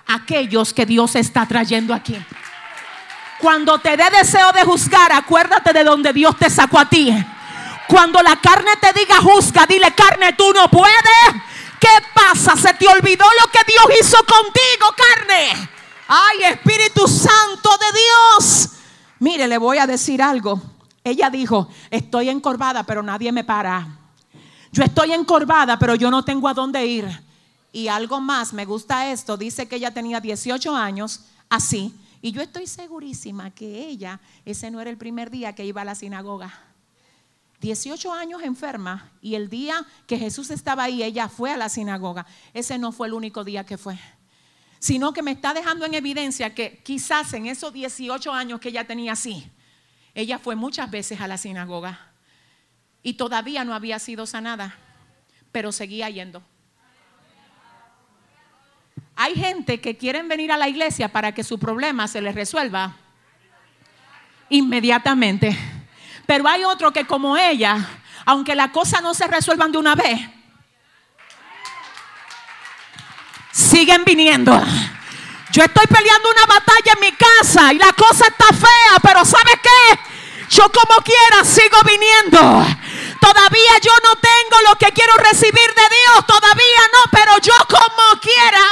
a aquellos que Dios está trayendo aquí. Cuando te dé deseo de juzgar, acuérdate de donde Dios te sacó a ti. Cuando la carne te diga juzga, dile carne, tú no puedes. ¿Qué pasa? Se te olvidó lo que Dios hizo contigo, carne. Ay, Espíritu Santo de Dios. Mire, le voy a decir algo. Ella dijo, estoy encorvada, pero nadie me para. Yo estoy encorvada, pero yo no tengo a dónde ir. Y algo más, me gusta esto, dice que ella tenía 18 años, así. Y yo estoy segurísima que ella, ese no era el primer día que iba a la sinagoga. 18 años enferma y el día que Jesús estaba ahí, ella fue a la sinagoga. Ese no fue el único día que fue. Sino que me está dejando en evidencia que quizás en esos 18 años que ella tenía así, ella fue muchas veces a la sinagoga y todavía no había sido sanada, pero seguía yendo. Hay gente que quieren venir a la iglesia para que su problema se les resuelva inmediatamente. Pero hay otro que como ella, aunque las cosas no se resuelvan de una vez, siguen viniendo. Yo estoy peleando una batalla en mi casa y la cosa está fea, pero ¿sabes qué? Yo como quiera sigo viniendo. Todavía yo no tengo lo que quiero recibir de Dios, todavía no, pero yo como quiera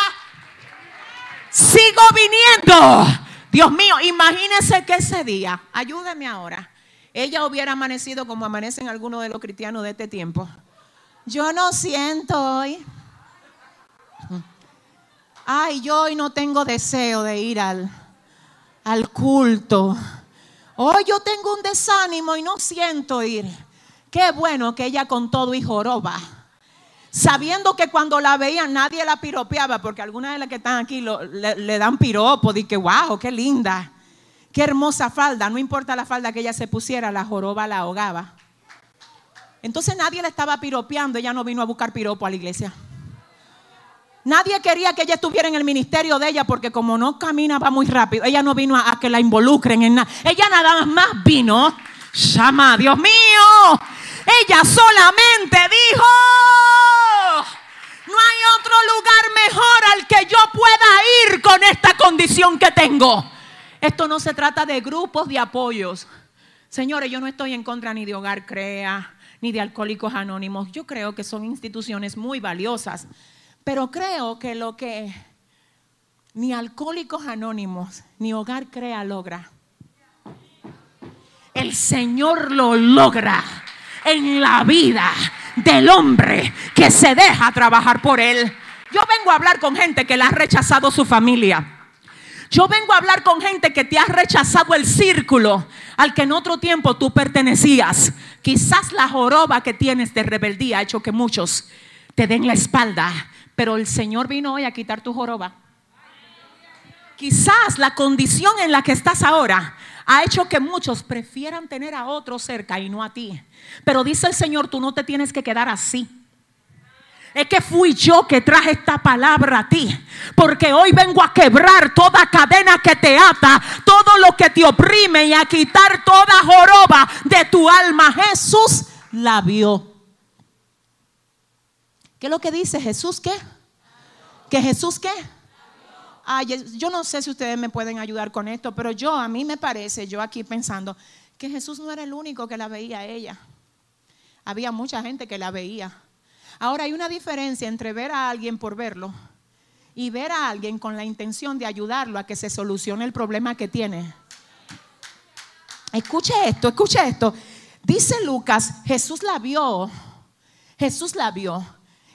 sigo viniendo. Dios mío, imagínense que ese día, ayúdeme ahora, ella hubiera amanecido como amanecen algunos de los cristianos de este tiempo. Yo no siento hoy. Ay, yo hoy no tengo deseo de ir al, culto. Hoy yo tengo un desánimo y no siento ir. Qué bueno que ella con todo y joroba. Sabiendo que cuando la veían nadie la piropeaba, porque algunas de las que están aquí le, dan piropo, di que wow, qué linda. Qué hermosa falda, no importa la falda que ella se pusiera, la joroba la ahogaba. Entonces nadie le estaba piropeando, ella no vino a buscar piropo a la iglesia. Nadie quería que ella estuviera en el ministerio de ella porque como no caminaba muy rápido, ella no vino a, a que la involucren en nada. Ella nada más vino, llama, Dios mío, ella solamente dijo, no hay otro lugar mejor al que yo pueda ir con esta condición que tengo. Esto no se trata de grupos de apoyos. Señores, yo no estoy en contra ni de Hogar Crea, ni de Alcohólicos Anónimos. Yo creo que son instituciones muy valiosas. Pero creo que lo que ni Alcohólicos Anónimos ni Hogar Crea logra, el Señor lo logra en la vida del hombre que se deja trabajar por él. Yo vengo a hablar con gente que la ha rechazado su familia. Yo vengo a hablar con gente que te ha rechazado el círculo al que en otro tiempo tú pertenecías. Quizás la joroba que tienes de rebeldía ha hecho que muchos te den la espalda, pero el Señor vino hoy a quitar tu joroba. Quizás la condición en la que estás ahora ha hecho que muchos prefieran tener a otros cerca y no a ti. Pero dice el Señor, tú no te tienes que quedar así. Es que fui yo que traje esta palabra a ti. Porque hoy vengo a quebrar toda cadena que te ata, todo lo que te oprime y a quitar toda joroba de tu alma. Jesús la vio. ¿Qué es lo que dice Jesús qué? ¿Que Jesús qué? Ay, yo no sé si ustedes me pueden ayudar con esto, pero yo a mí me parece, yo aquí pensando, que Jesús no era el único que la veía a ella. Había mucha gente que la veía. Ahora hay una diferencia entre ver a alguien por verlo y ver a alguien con la intención de ayudarlo a que se solucione el problema que tiene. Escuche esto, escuche esto. Dice Lucas, Jesús la vio. Jesús la vio.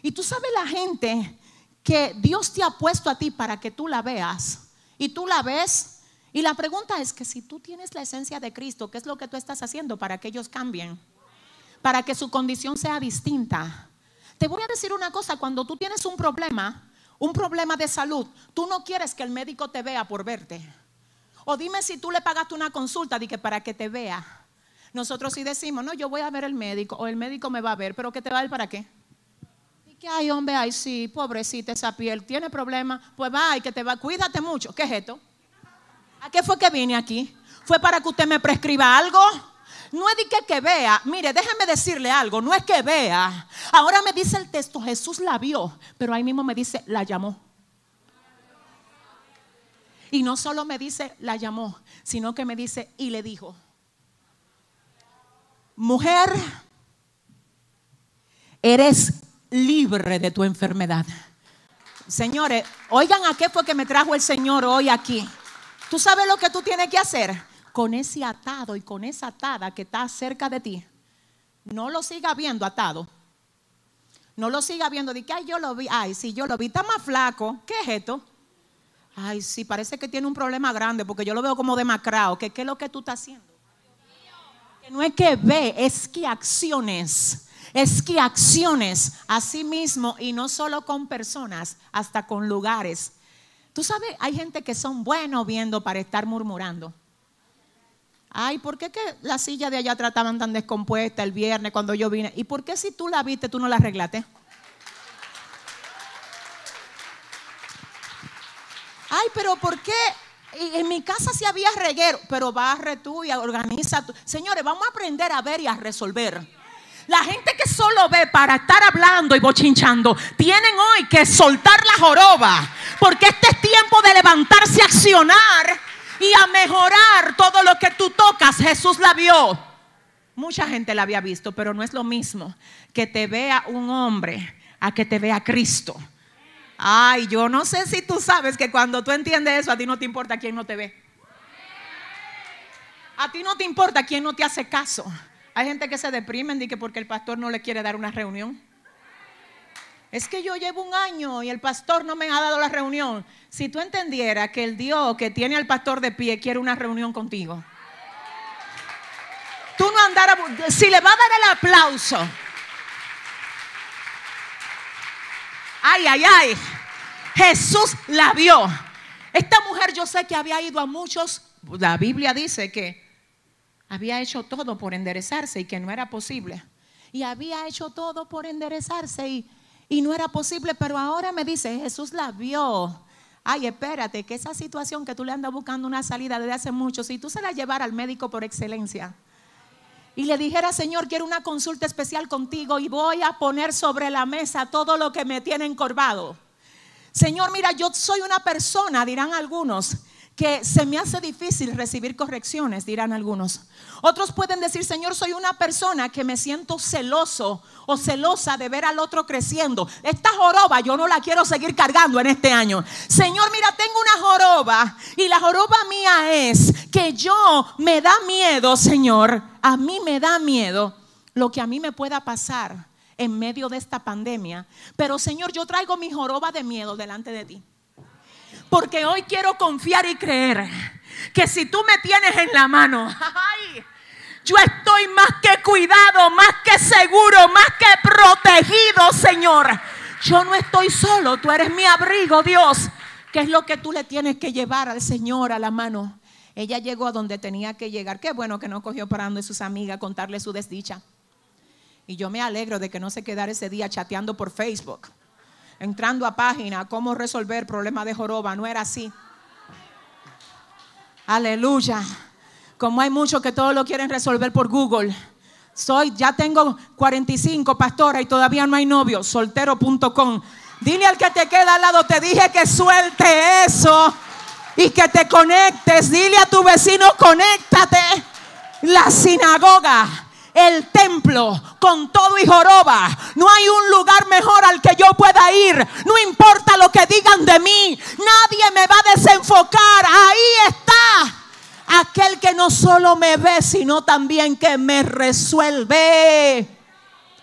Y tú sabes la gente que Dios te ha puesto a ti para que tú la veas. Y tú la ves. Y la pregunta es que si tú tienes la esencia de Cristo, ¿qué es lo que tú estás haciendo para que ellos cambien? Para que su condición sea distinta. Te voy a decir una cosa, cuando tú tienes un problema, un problema de salud, tú no quieres que el médico te vea por verte. O dime si tú le pagaste una consulta de que para que te vea. Nosotros sí decimos, no, yo voy a ver el médico o el médico me va a ver, pero que te va a ver para qué? Y que ay, hombre, ay, sí, pobrecita esa piel, tiene problemas, pues va y que te va, cuídate mucho. ¿Qué es esto? ¿A qué fue que vine aquí? ¿Fue para que usted me prescriba algo? No es de que, que vea. Mire, déjeme decirle algo, no es que vea. Ahora me dice el texto, Jesús la vio, pero ahí mismo me dice, la llamó. Y no solo me dice, la llamó, sino que me dice, y le dijo, mujer, eres libre de tu enfermedad. Señores, oigan a qué fue que me trajo el Señor hoy aquí. ¿Tú sabes lo que tú tienes que hacer? Con ese atado y con esa atada que está cerca de ti. No lo siga viendo atado. No lo siga viendo de que, ay, yo lo vi. Ay, sí, yo lo vi. Está más flaco. ¿Qué es esto? Ay, sí, parece que tiene un problema grande porque yo lo veo como demacrado. ¿Qué, qué es lo que tú estás haciendo? Que no es que ve, es que acciones. Es que acciones a sí mismo y no solo con personas, hasta con lugares. Tú sabes, hay gente que son buenos viendo para estar murmurando. Ay, ¿por qué que la silla de allá trataban tan descompuesta el viernes cuando yo vine? ¿Y por qué si tú la viste tú no la arreglaste? Ay, pero ¿por qué? En mi casa sí había reguero, pero barre tú y organiza tú. Señores, vamos a aprender a ver y a resolver. La gente que solo ve para estar hablando y bochinchando, tienen hoy que soltar la joroba, porque este es tiempo de levantarse a accionar y a mejorar todo lo que tú tocas. Jesús la vio. Mucha gente la había visto, pero no es lo mismo que te vea un hombre a que te vea Cristo. Ay, yo no sé si tú sabes que cuando tú entiendes eso, a ti no te importa quién no te ve. A ti no te importa quién no te hace caso. Hay gente que se deprimen y que porque el pastor no le quiere dar una reunión. Es que yo llevo un año y el pastor no me ha dado la reunión. Si tú entendieras que el Dios que tiene al pastor de pie quiere una reunión contigo. Tú no andaras, si le va a dar el aplauso. Ay, ay, ay. Jesús la vio. Esta mujer yo sé que había ido a muchos, la Biblia dice que había hecho todo por enderezarse y que no era posible. Y había hecho todo por enderezarse y, y no era posible, pero ahora me dice, Jesús la vio. Ay, espérate, que esa situación que tú le andas buscando una salida desde hace mucho, si tú se la llevara al médico por excelencia y le dijera, Señor, quiero una consulta especial contigo y voy a poner sobre la mesa todo lo que me tiene encorvado. Señor, mira, yo soy una persona, dirán algunos, que se me hace difícil recibir correcciones, dirán algunos. Otros pueden decir, Señor, soy una persona que me siento celoso o celosa de ver al otro creciendo. Esta joroba yo no la quiero seguir cargando en este año. Señor, mira, tengo una joroba y la joroba mía es que yo me da miedo, Señor, a mí me da miedo lo que a mí me pueda pasar en medio de esta pandemia. Pero Señor, yo traigo mi joroba de miedo delante de ti. Porque hoy quiero confiar y creer que si tú me tienes en la mano, yo estoy más que cuidado, más que seguro, más que protegido, Señor. Yo no estoy solo, tú eres mi abrigo, Dios. ¿Qué es lo que tú le tienes que llevar al Señor a la mano? Ella llegó a donde tenía que llegar. Qué bueno que no cogió parando de sus amigas contarle su desdicha. Y yo me alegro de que no se quedara ese día chateando por Facebook entrando a página, cómo resolver problemas de joroba. No era así. Aleluya. Como hay muchos que todo lo quieren resolver por Google. Soy, ya tengo 45 pastora y todavía no hay novio. Soltero.com. Dile al que te queda al lado, te dije que suelte eso y que te conectes. Dile a tu vecino, conéctate. La sinagoga el templo con todo y joroba. No hay un lugar mejor al que yo pueda ir. No importa lo que digan de mí. Nadie me va a desenfocar. Ahí está aquel que no solo me ve, sino también que me resuelve.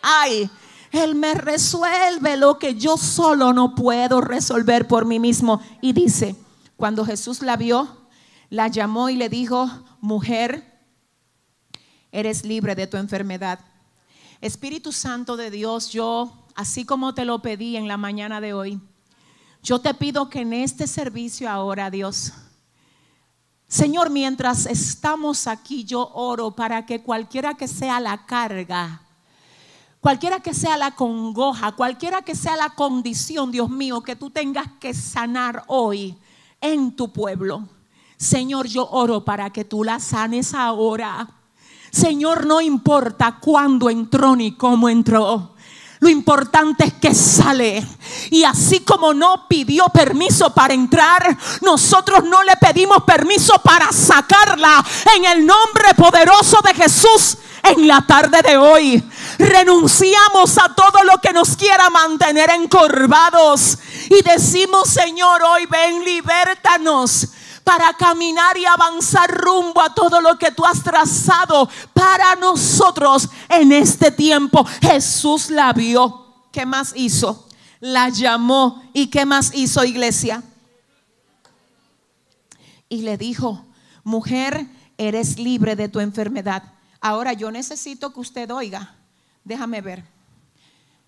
Ay, Él me resuelve lo que yo solo no puedo resolver por mí mismo. Y dice, cuando Jesús la vio, la llamó y le dijo, mujer, eres libre de tu enfermedad. Espíritu Santo de Dios, yo, así como te lo pedí en la mañana de hoy, yo te pido que en este servicio ahora, Dios, Señor, mientras estamos aquí, yo oro para que cualquiera que sea la carga, cualquiera que sea la congoja, cualquiera que sea la condición, Dios mío, que tú tengas que sanar hoy en tu pueblo. Señor, yo oro para que tú la sanes ahora. Señor, no importa cuándo entró ni cómo entró. Lo importante es que sale. Y así como no pidió permiso para entrar, nosotros no le pedimos permiso para sacarla. En el nombre poderoso de Jesús, en la tarde de hoy, renunciamos a todo lo que nos quiera mantener encorvados. Y decimos, Señor, hoy ven, libértanos para caminar y avanzar rumbo a todo lo que tú has trazado para nosotros en este tiempo. Jesús la vio. ¿Qué más hizo? La llamó. ¿Y qué más hizo iglesia? Y le dijo, mujer, eres libre de tu enfermedad. Ahora yo necesito que usted oiga. Déjame ver.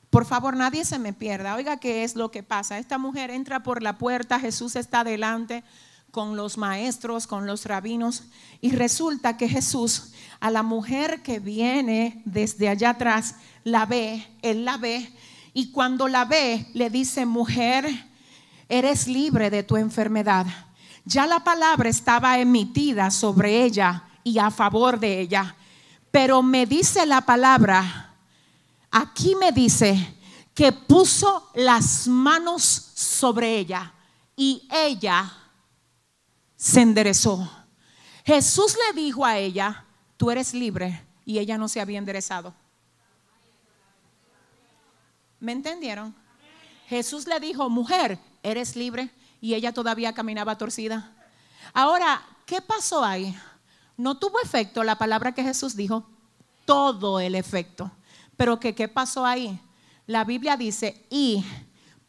Por favor, nadie se me pierda. Oiga qué es lo que pasa. Esta mujer entra por la puerta, Jesús está delante con los maestros, con los rabinos, y resulta que Jesús a la mujer que viene desde allá atrás la ve, él la ve, y cuando la ve le dice, mujer, eres libre de tu enfermedad. Ya la palabra estaba emitida sobre ella y a favor de ella, pero me dice la palabra, aquí me dice que puso las manos sobre ella y ella se enderezó. Jesús le dijo a ella, tú eres libre, y ella no se había enderezado. ¿Me entendieron? Jesús le dijo, mujer, eres libre, y ella todavía caminaba torcida. Ahora, ¿qué pasó ahí? No tuvo efecto la palabra que Jesús dijo, todo el efecto. Pero que, ¿qué pasó ahí? La Biblia dice, y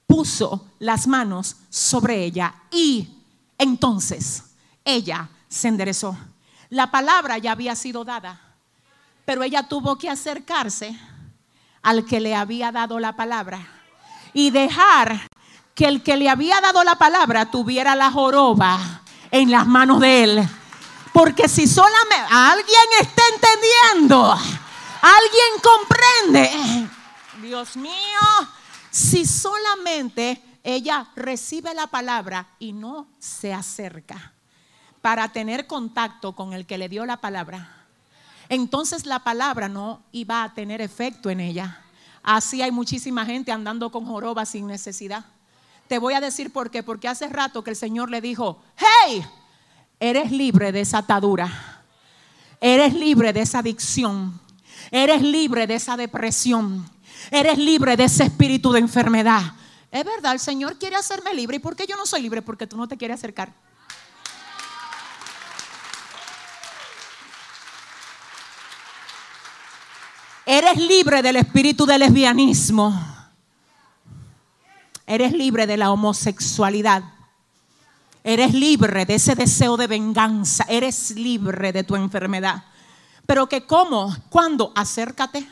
puso las manos sobre ella, y entonces ella se enderezó. La palabra ya había sido dada, pero ella tuvo que acercarse al que le había dado la palabra y dejar que el que le había dado la palabra tuviera la joroba en las manos de él. Porque si solamente alguien está entendiendo, alguien comprende, Dios mío, si solamente ella recibe la palabra y no se acerca para tener contacto con el que le dio la palabra, entonces la palabra no iba a tener efecto en ella. Así hay muchísima gente andando con joroba sin necesidad. Te voy a decir por qué, porque hace rato que el Señor le dijo, hey, eres libre de esa atadura, eres libre de esa adicción, eres libre de esa depresión, eres libre de ese espíritu de enfermedad. Es verdad, el Señor quiere hacerme libre. ¿Y por qué yo no soy libre? Porque tú no te quieres acercar. Eres libre del espíritu del lesbianismo. Eres libre de la homosexualidad. Eres libre de ese deseo de venganza. Eres libre de tu enfermedad. Pero que cómo, cuando acércate.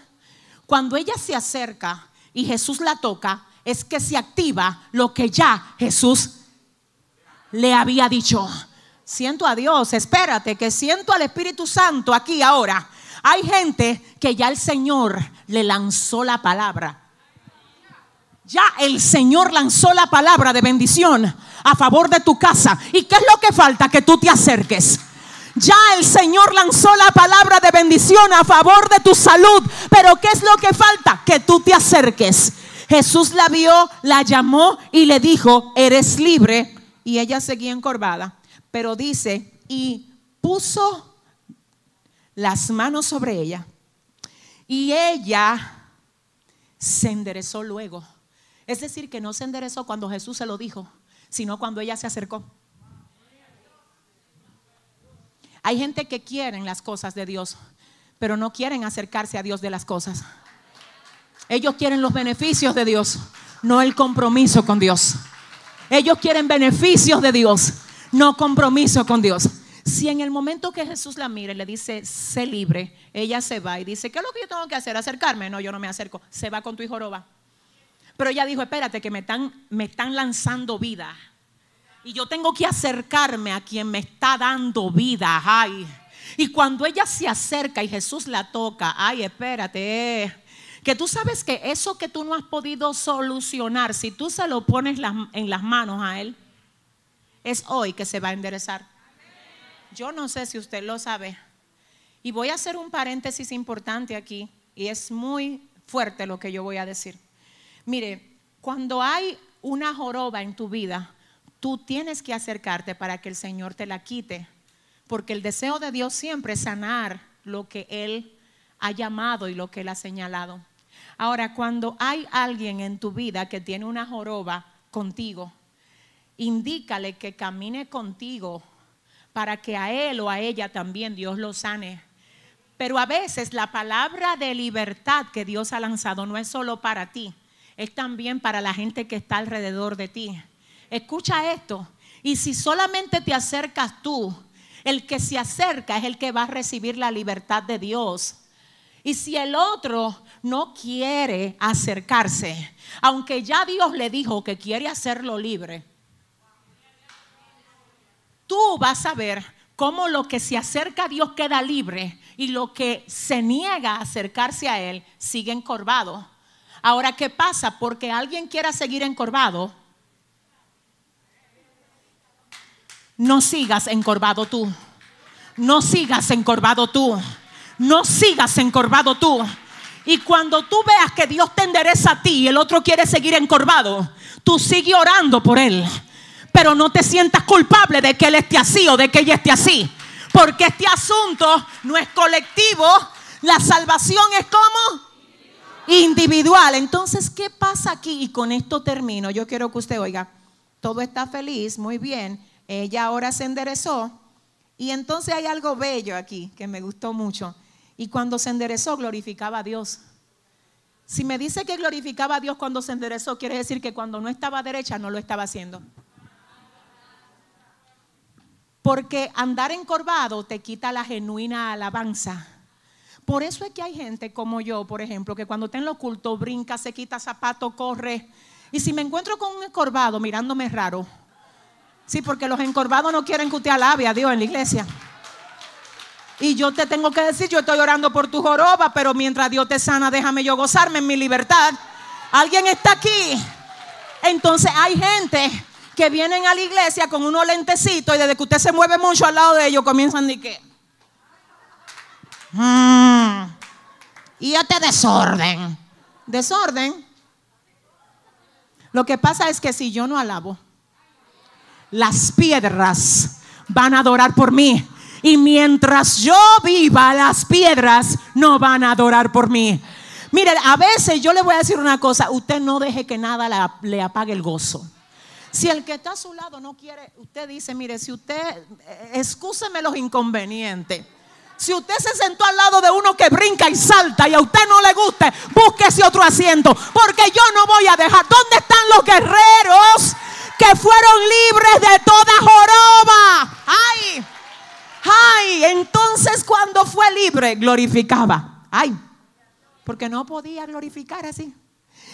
Cuando ella se acerca y Jesús la toca, es que se activa lo que ya Jesús le había dicho. Siento a Dios, espérate, que siento al Espíritu Santo aquí ahora. Hay gente que ya el Señor le lanzó la palabra. Ya el Señor lanzó la palabra de bendición a favor de tu casa. ¿Y qué es lo que falta? Que tú te acerques. Ya el Señor lanzó la palabra de bendición a favor de tu salud. Pero ¿qué es lo que falta? Que tú te acerques. Jesús la vio, la llamó y le dijo, eres libre. Y ella seguía encorvada. Pero dice, y puso las manos sobre ella. Y ella se enderezó luego. Es decir, que no se enderezó cuando Jesús se lo dijo, sino cuando ella se acercó. Hay gente que quieren las cosas de Dios, pero no quieren acercarse a Dios de las cosas. Ellos quieren los beneficios de Dios, no el compromiso con Dios. Ellos quieren beneficios de Dios, no compromiso con Dios. Si en el momento que Jesús la mira y le dice, sé libre, ella se va y dice, ¿qué es lo que yo tengo que hacer? ¿Acercarme? No, yo no me acerco. Se va con tu hijo roba. Pero ella dijo, espérate, que me están, me están lanzando vida. Y yo tengo que acercarme a quien me está dando vida. Ay. Y cuando ella se acerca y Jesús la toca, ay, espérate. Que tú sabes que eso que tú no has podido solucionar, si tú se lo pones en las manos a Él, es hoy que se va a enderezar. Yo no sé si usted lo sabe, Y voy a hacer un paréntesis importante aquí, y es muy fuerte lo que yo voy a decir. Mire, cuando hay una joroba en tu vida, tú tienes que acercarte para que el Señor te la quite, porque el deseo de Dios siempre es sanar lo que Él ha llamado y lo que Él ha señalado. Ahora, cuando hay alguien en tu vida que tiene una joroba contigo, indícale que camine contigo para que a él o a ella también Dios lo sane. Pero a veces la palabra de libertad que Dios ha lanzado no es solo para ti, es también para la gente que está alrededor de ti. Escucha esto. Y si solamente te acercas tú, el que se acerca es el que va a recibir la libertad de Dios. Y si el otro no quiere acercarse, aunque ya Dios le dijo que quiere hacerlo libre, tú vas a ver cómo lo que se acerca a Dios queda libre y lo que se niega a acercarse a Él sigue encorvado. Ahora, ¿qué pasa? Porque alguien quiera seguir encorvado, no sigas encorvado tú. No sigas encorvado tú. No sigas encorvado tú. Y cuando tú veas que Dios te endereza a ti y el otro quiere seguir encorvado, tú sigue orando por él. Pero no te sientas culpable de que él esté así o de que ella esté así. Porque este asunto no es colectivo. La salvación es como individual. Entonces, ¿qué pasa aquí? Y con esto termino. Yo quiero que usted oiga. Todo está feliz, muy bien. Ella ahora se enderezó. Y entonces hay algo bello aquí que me gustó mucho. Y cuando se enderezó, glorificaba a Dios. Si me dice que glorificaba a Dios cuando se enderezó, quiere decir que cuando no estaba derecha no lo estaba haciendo. Porque andar encorvado te quita la genuina alabanza. Por eso es que hay gente como yo, por ejemplo, que cuando está en lo oculto brinca, se quita zapato, corre. Y si me encuentro con un encorvado mirándome raro, sí, porque los encorvados no quieren que usted alabe a Dios en la iglesia. Y yo te tengo que decir, yo estoy orando por tu joroba, pero mientras Dios te sana, déjame yo gozarme en mi libertad. Alguien está aquí. Entonces hay gente que vienen a la iglesia con unos lentecitos y desde que usted se mueve mucho al lado de ellos comienzan de que. Mm, y este desorden. Desorden. Lo que pasa es que si yo no alabo, las piedras van a adorar por mí. Y mientras yo viva, las piedras no van a adorar por mí. Mire, a veces yo le voy a decir una cosa, usted no deje que nada le apague el gozo. Si el que está a su lado no quiere, usted dice, mire, si usted, excúseme los inconvenientes. Si usted se sentó al lado de uno que brinca y salta y a usted no le guste, búsquese otro asiento. Porque yo no voy a dejar. ¿Dónde están los guerreros que fueron libres de toda joroba? ¡Ay! Ay, entonces cuando fue libre, glorificaba. Ay, porque no podía glorificar así.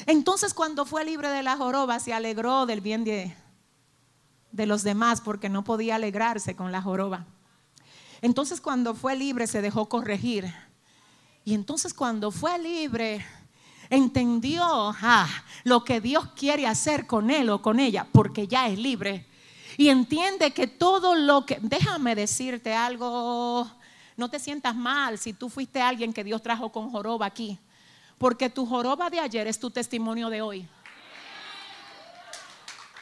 Entonces cuando fue libre de la joroba, se alegró del bien de, de los demás, porque no podía alegrarse con la joroba. Entonces cuando fue libre, se dejó corregir. Y entonces cuando fue libre, entendió ah, lo que Dios quiere hacer con él o con ella, porque ya es libre y entiende que todo lo que, déjame decirte algo, no te sientas mal si tú fuiste alguien que Dios trajo con joroba aquí, porque tu joroba de ayer es tu testimonio de hoy.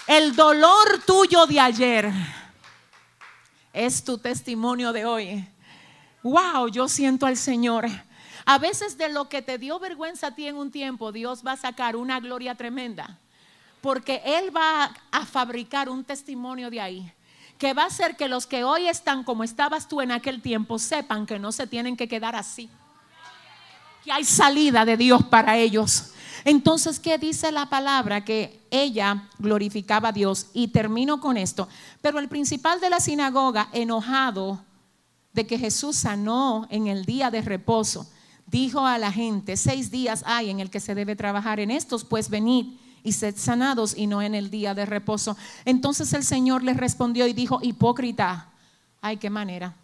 El dolor tuyo de ayer es tu testimonio de hoy. Wow, yo siento al Señor. A veces de lo que te dio vergüenza a ti en un tiempo, Dios va a sacar una gloria tremenda porque Él va a fabricar un testimonio de ahí que va a hacer que los que hoy están como estabas tú en aquel tiempo sepan que no se tienen que quedar así. Que hay salida de Dios para ellos. Entonces, ¿qué dice la palabra? Que ella glorificaba a Dios. Y termino con esto. Pero el principal de la sinagoga, enojado de que Jesús sanó en el día de reposo, dijo a la gente, seis días hay en el que se debe trabajar en estos, pues venid y sed sanados y no en el día de reposo. Entonces el Señor les respondió y dijo, hipócrita, ay, qué manera.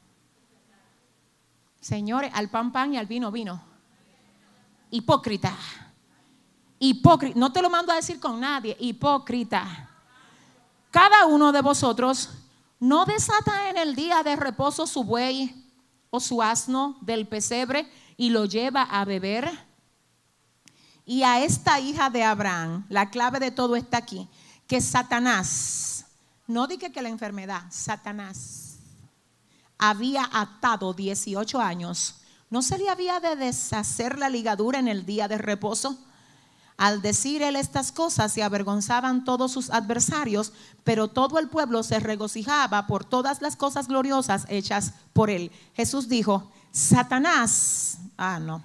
Señores, al pan pan y al vino vino. Hipócrita. Hipócrita. No te lo mando a decir con nadie. Hipócrita. Cada uno de vosotros no desata en el día de reposo su buey o su asno del pesebre y lo lleva a beber? Y a esta hija de Abraham, la clave de todo está aquí, que Satanás, no dije que la enfermedad, Satanás había atado 18 años, ¿no se le había de deshacer la ligadura en el día de reposo? Al decir él estas cosas se avergonzaban todos sus adversarios, pero todo el pueblo se regocijaba por todas las cosas gloriosas hechas por él. Jesús dijo, Satanás, ah no,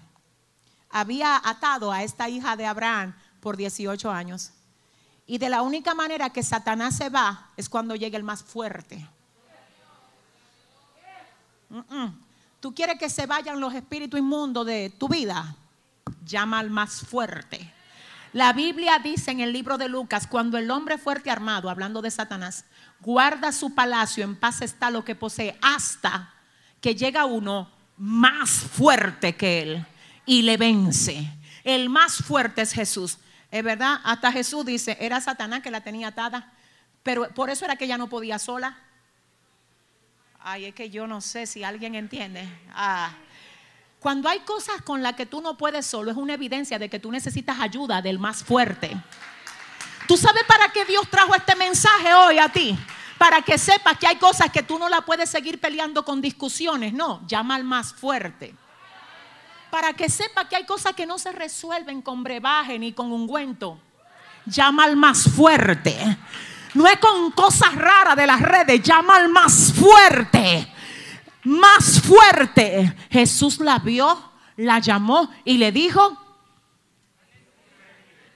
había atado a esta hija de Abraham por 18 años. Y de la única manera que Satanás se va es cuando llega el más fuerte. Tú quieres que se vayan los espíritus inmundos de tu vida. Llama al más fuerte. La Biblia dice en el libro de Lucas, cuando el hombre fuerte armado, hablando de Satanás, guarda su palacio, en paz está lo que posee, hasta que llega uno más fuerte que él y le vence. El más fuerte es Jesús. Es verdad, hasta Jesús dice, era Satanás que la tenía atada, pero por eso era que ella no podía sola. Ay, es que yo no sé si alguien entiende. Ah. Cuando hay cosas con las que tú no puedes solo, es una evidencia de que tú necesitas ayuda del más fuerte. ¿Tú sabes para qué Dios trajo este mensaje hoy a ti? Para que sepas que hay cosas que tú no la puedes seguir peleando con discusiones. No, llama al más fuerte. Para que sepas que hay cosas que no se resuelven con brebaje ni con ungüento. Llama al más fuerte. No es con cosas raras de las redes, llama al más fuerte más fuerte. Jesús la vio, la llamó y le dijo,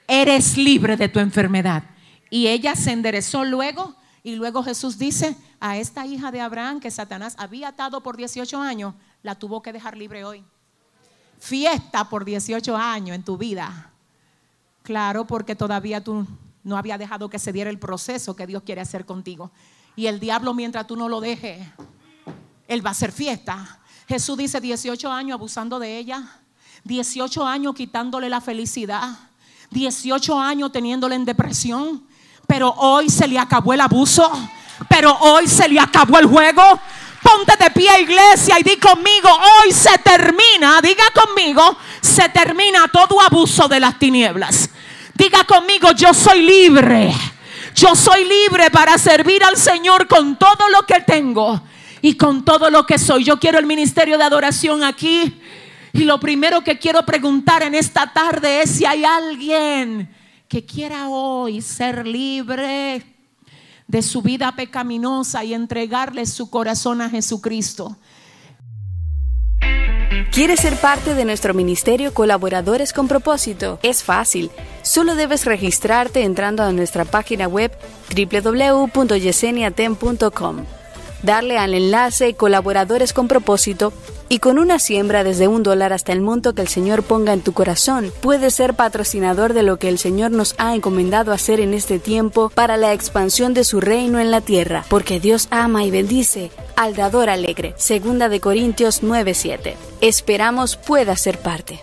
eres libre de tu enfermedad. Y ella se enderezó luego y luego Jesús dice a esta hija de Abraham que Satanás había atado por 18 años, la tuvo que dejar libre hoy. Fiesta por 18 años en tu vida. Claro, porque todavía tú no había dejado que se diera el proceso que Dios quiere hacer contigo. Y el diablo mientras tú no lo dejes, él va a hacer fiesta. Jesús dice 18 años abusando de ella, 18 años quitándole la felicidad, 18 años teniéndole en depresión, pero hoy se le acabó el abuso, pero hoy se le acabó el juego. Ponte de pie, iglesia, y di conmigo, hoy se termina, diga conmigo, se termina todo abuso de las tinieblas. Diga conmigo, yo soy libre. Yo soy libre para servir al Señor con todo lo que tengo y con todo lo que soy. Yo quiero el ministerio de adoración aquí. Y lo primero que quiero preguntar en esta tarde es si hay alguien que quiera hoy ser libre de su vida pecaminosa y entregarle su corazón a Jesucristo. ¿Quieres ser parte de nuestro ministerio Colaboradores con propósito? Es fácil. Solo debes registrarte entrando a nuestra página web www.yeseniatem.com darle al enlace Colaboradores con propósito y con una siembra desde un dólar hasta el monto que el Señor ponga en tu corazón, puedes ser patrocinador de lo que el Señor nos ha encomendado hacer en este tiempo para la expansión de su reino en la tierra, porque Dios ama y bendice al dador alegre. Segunda de Corintios 9:7. Esperamos pueda ser parte.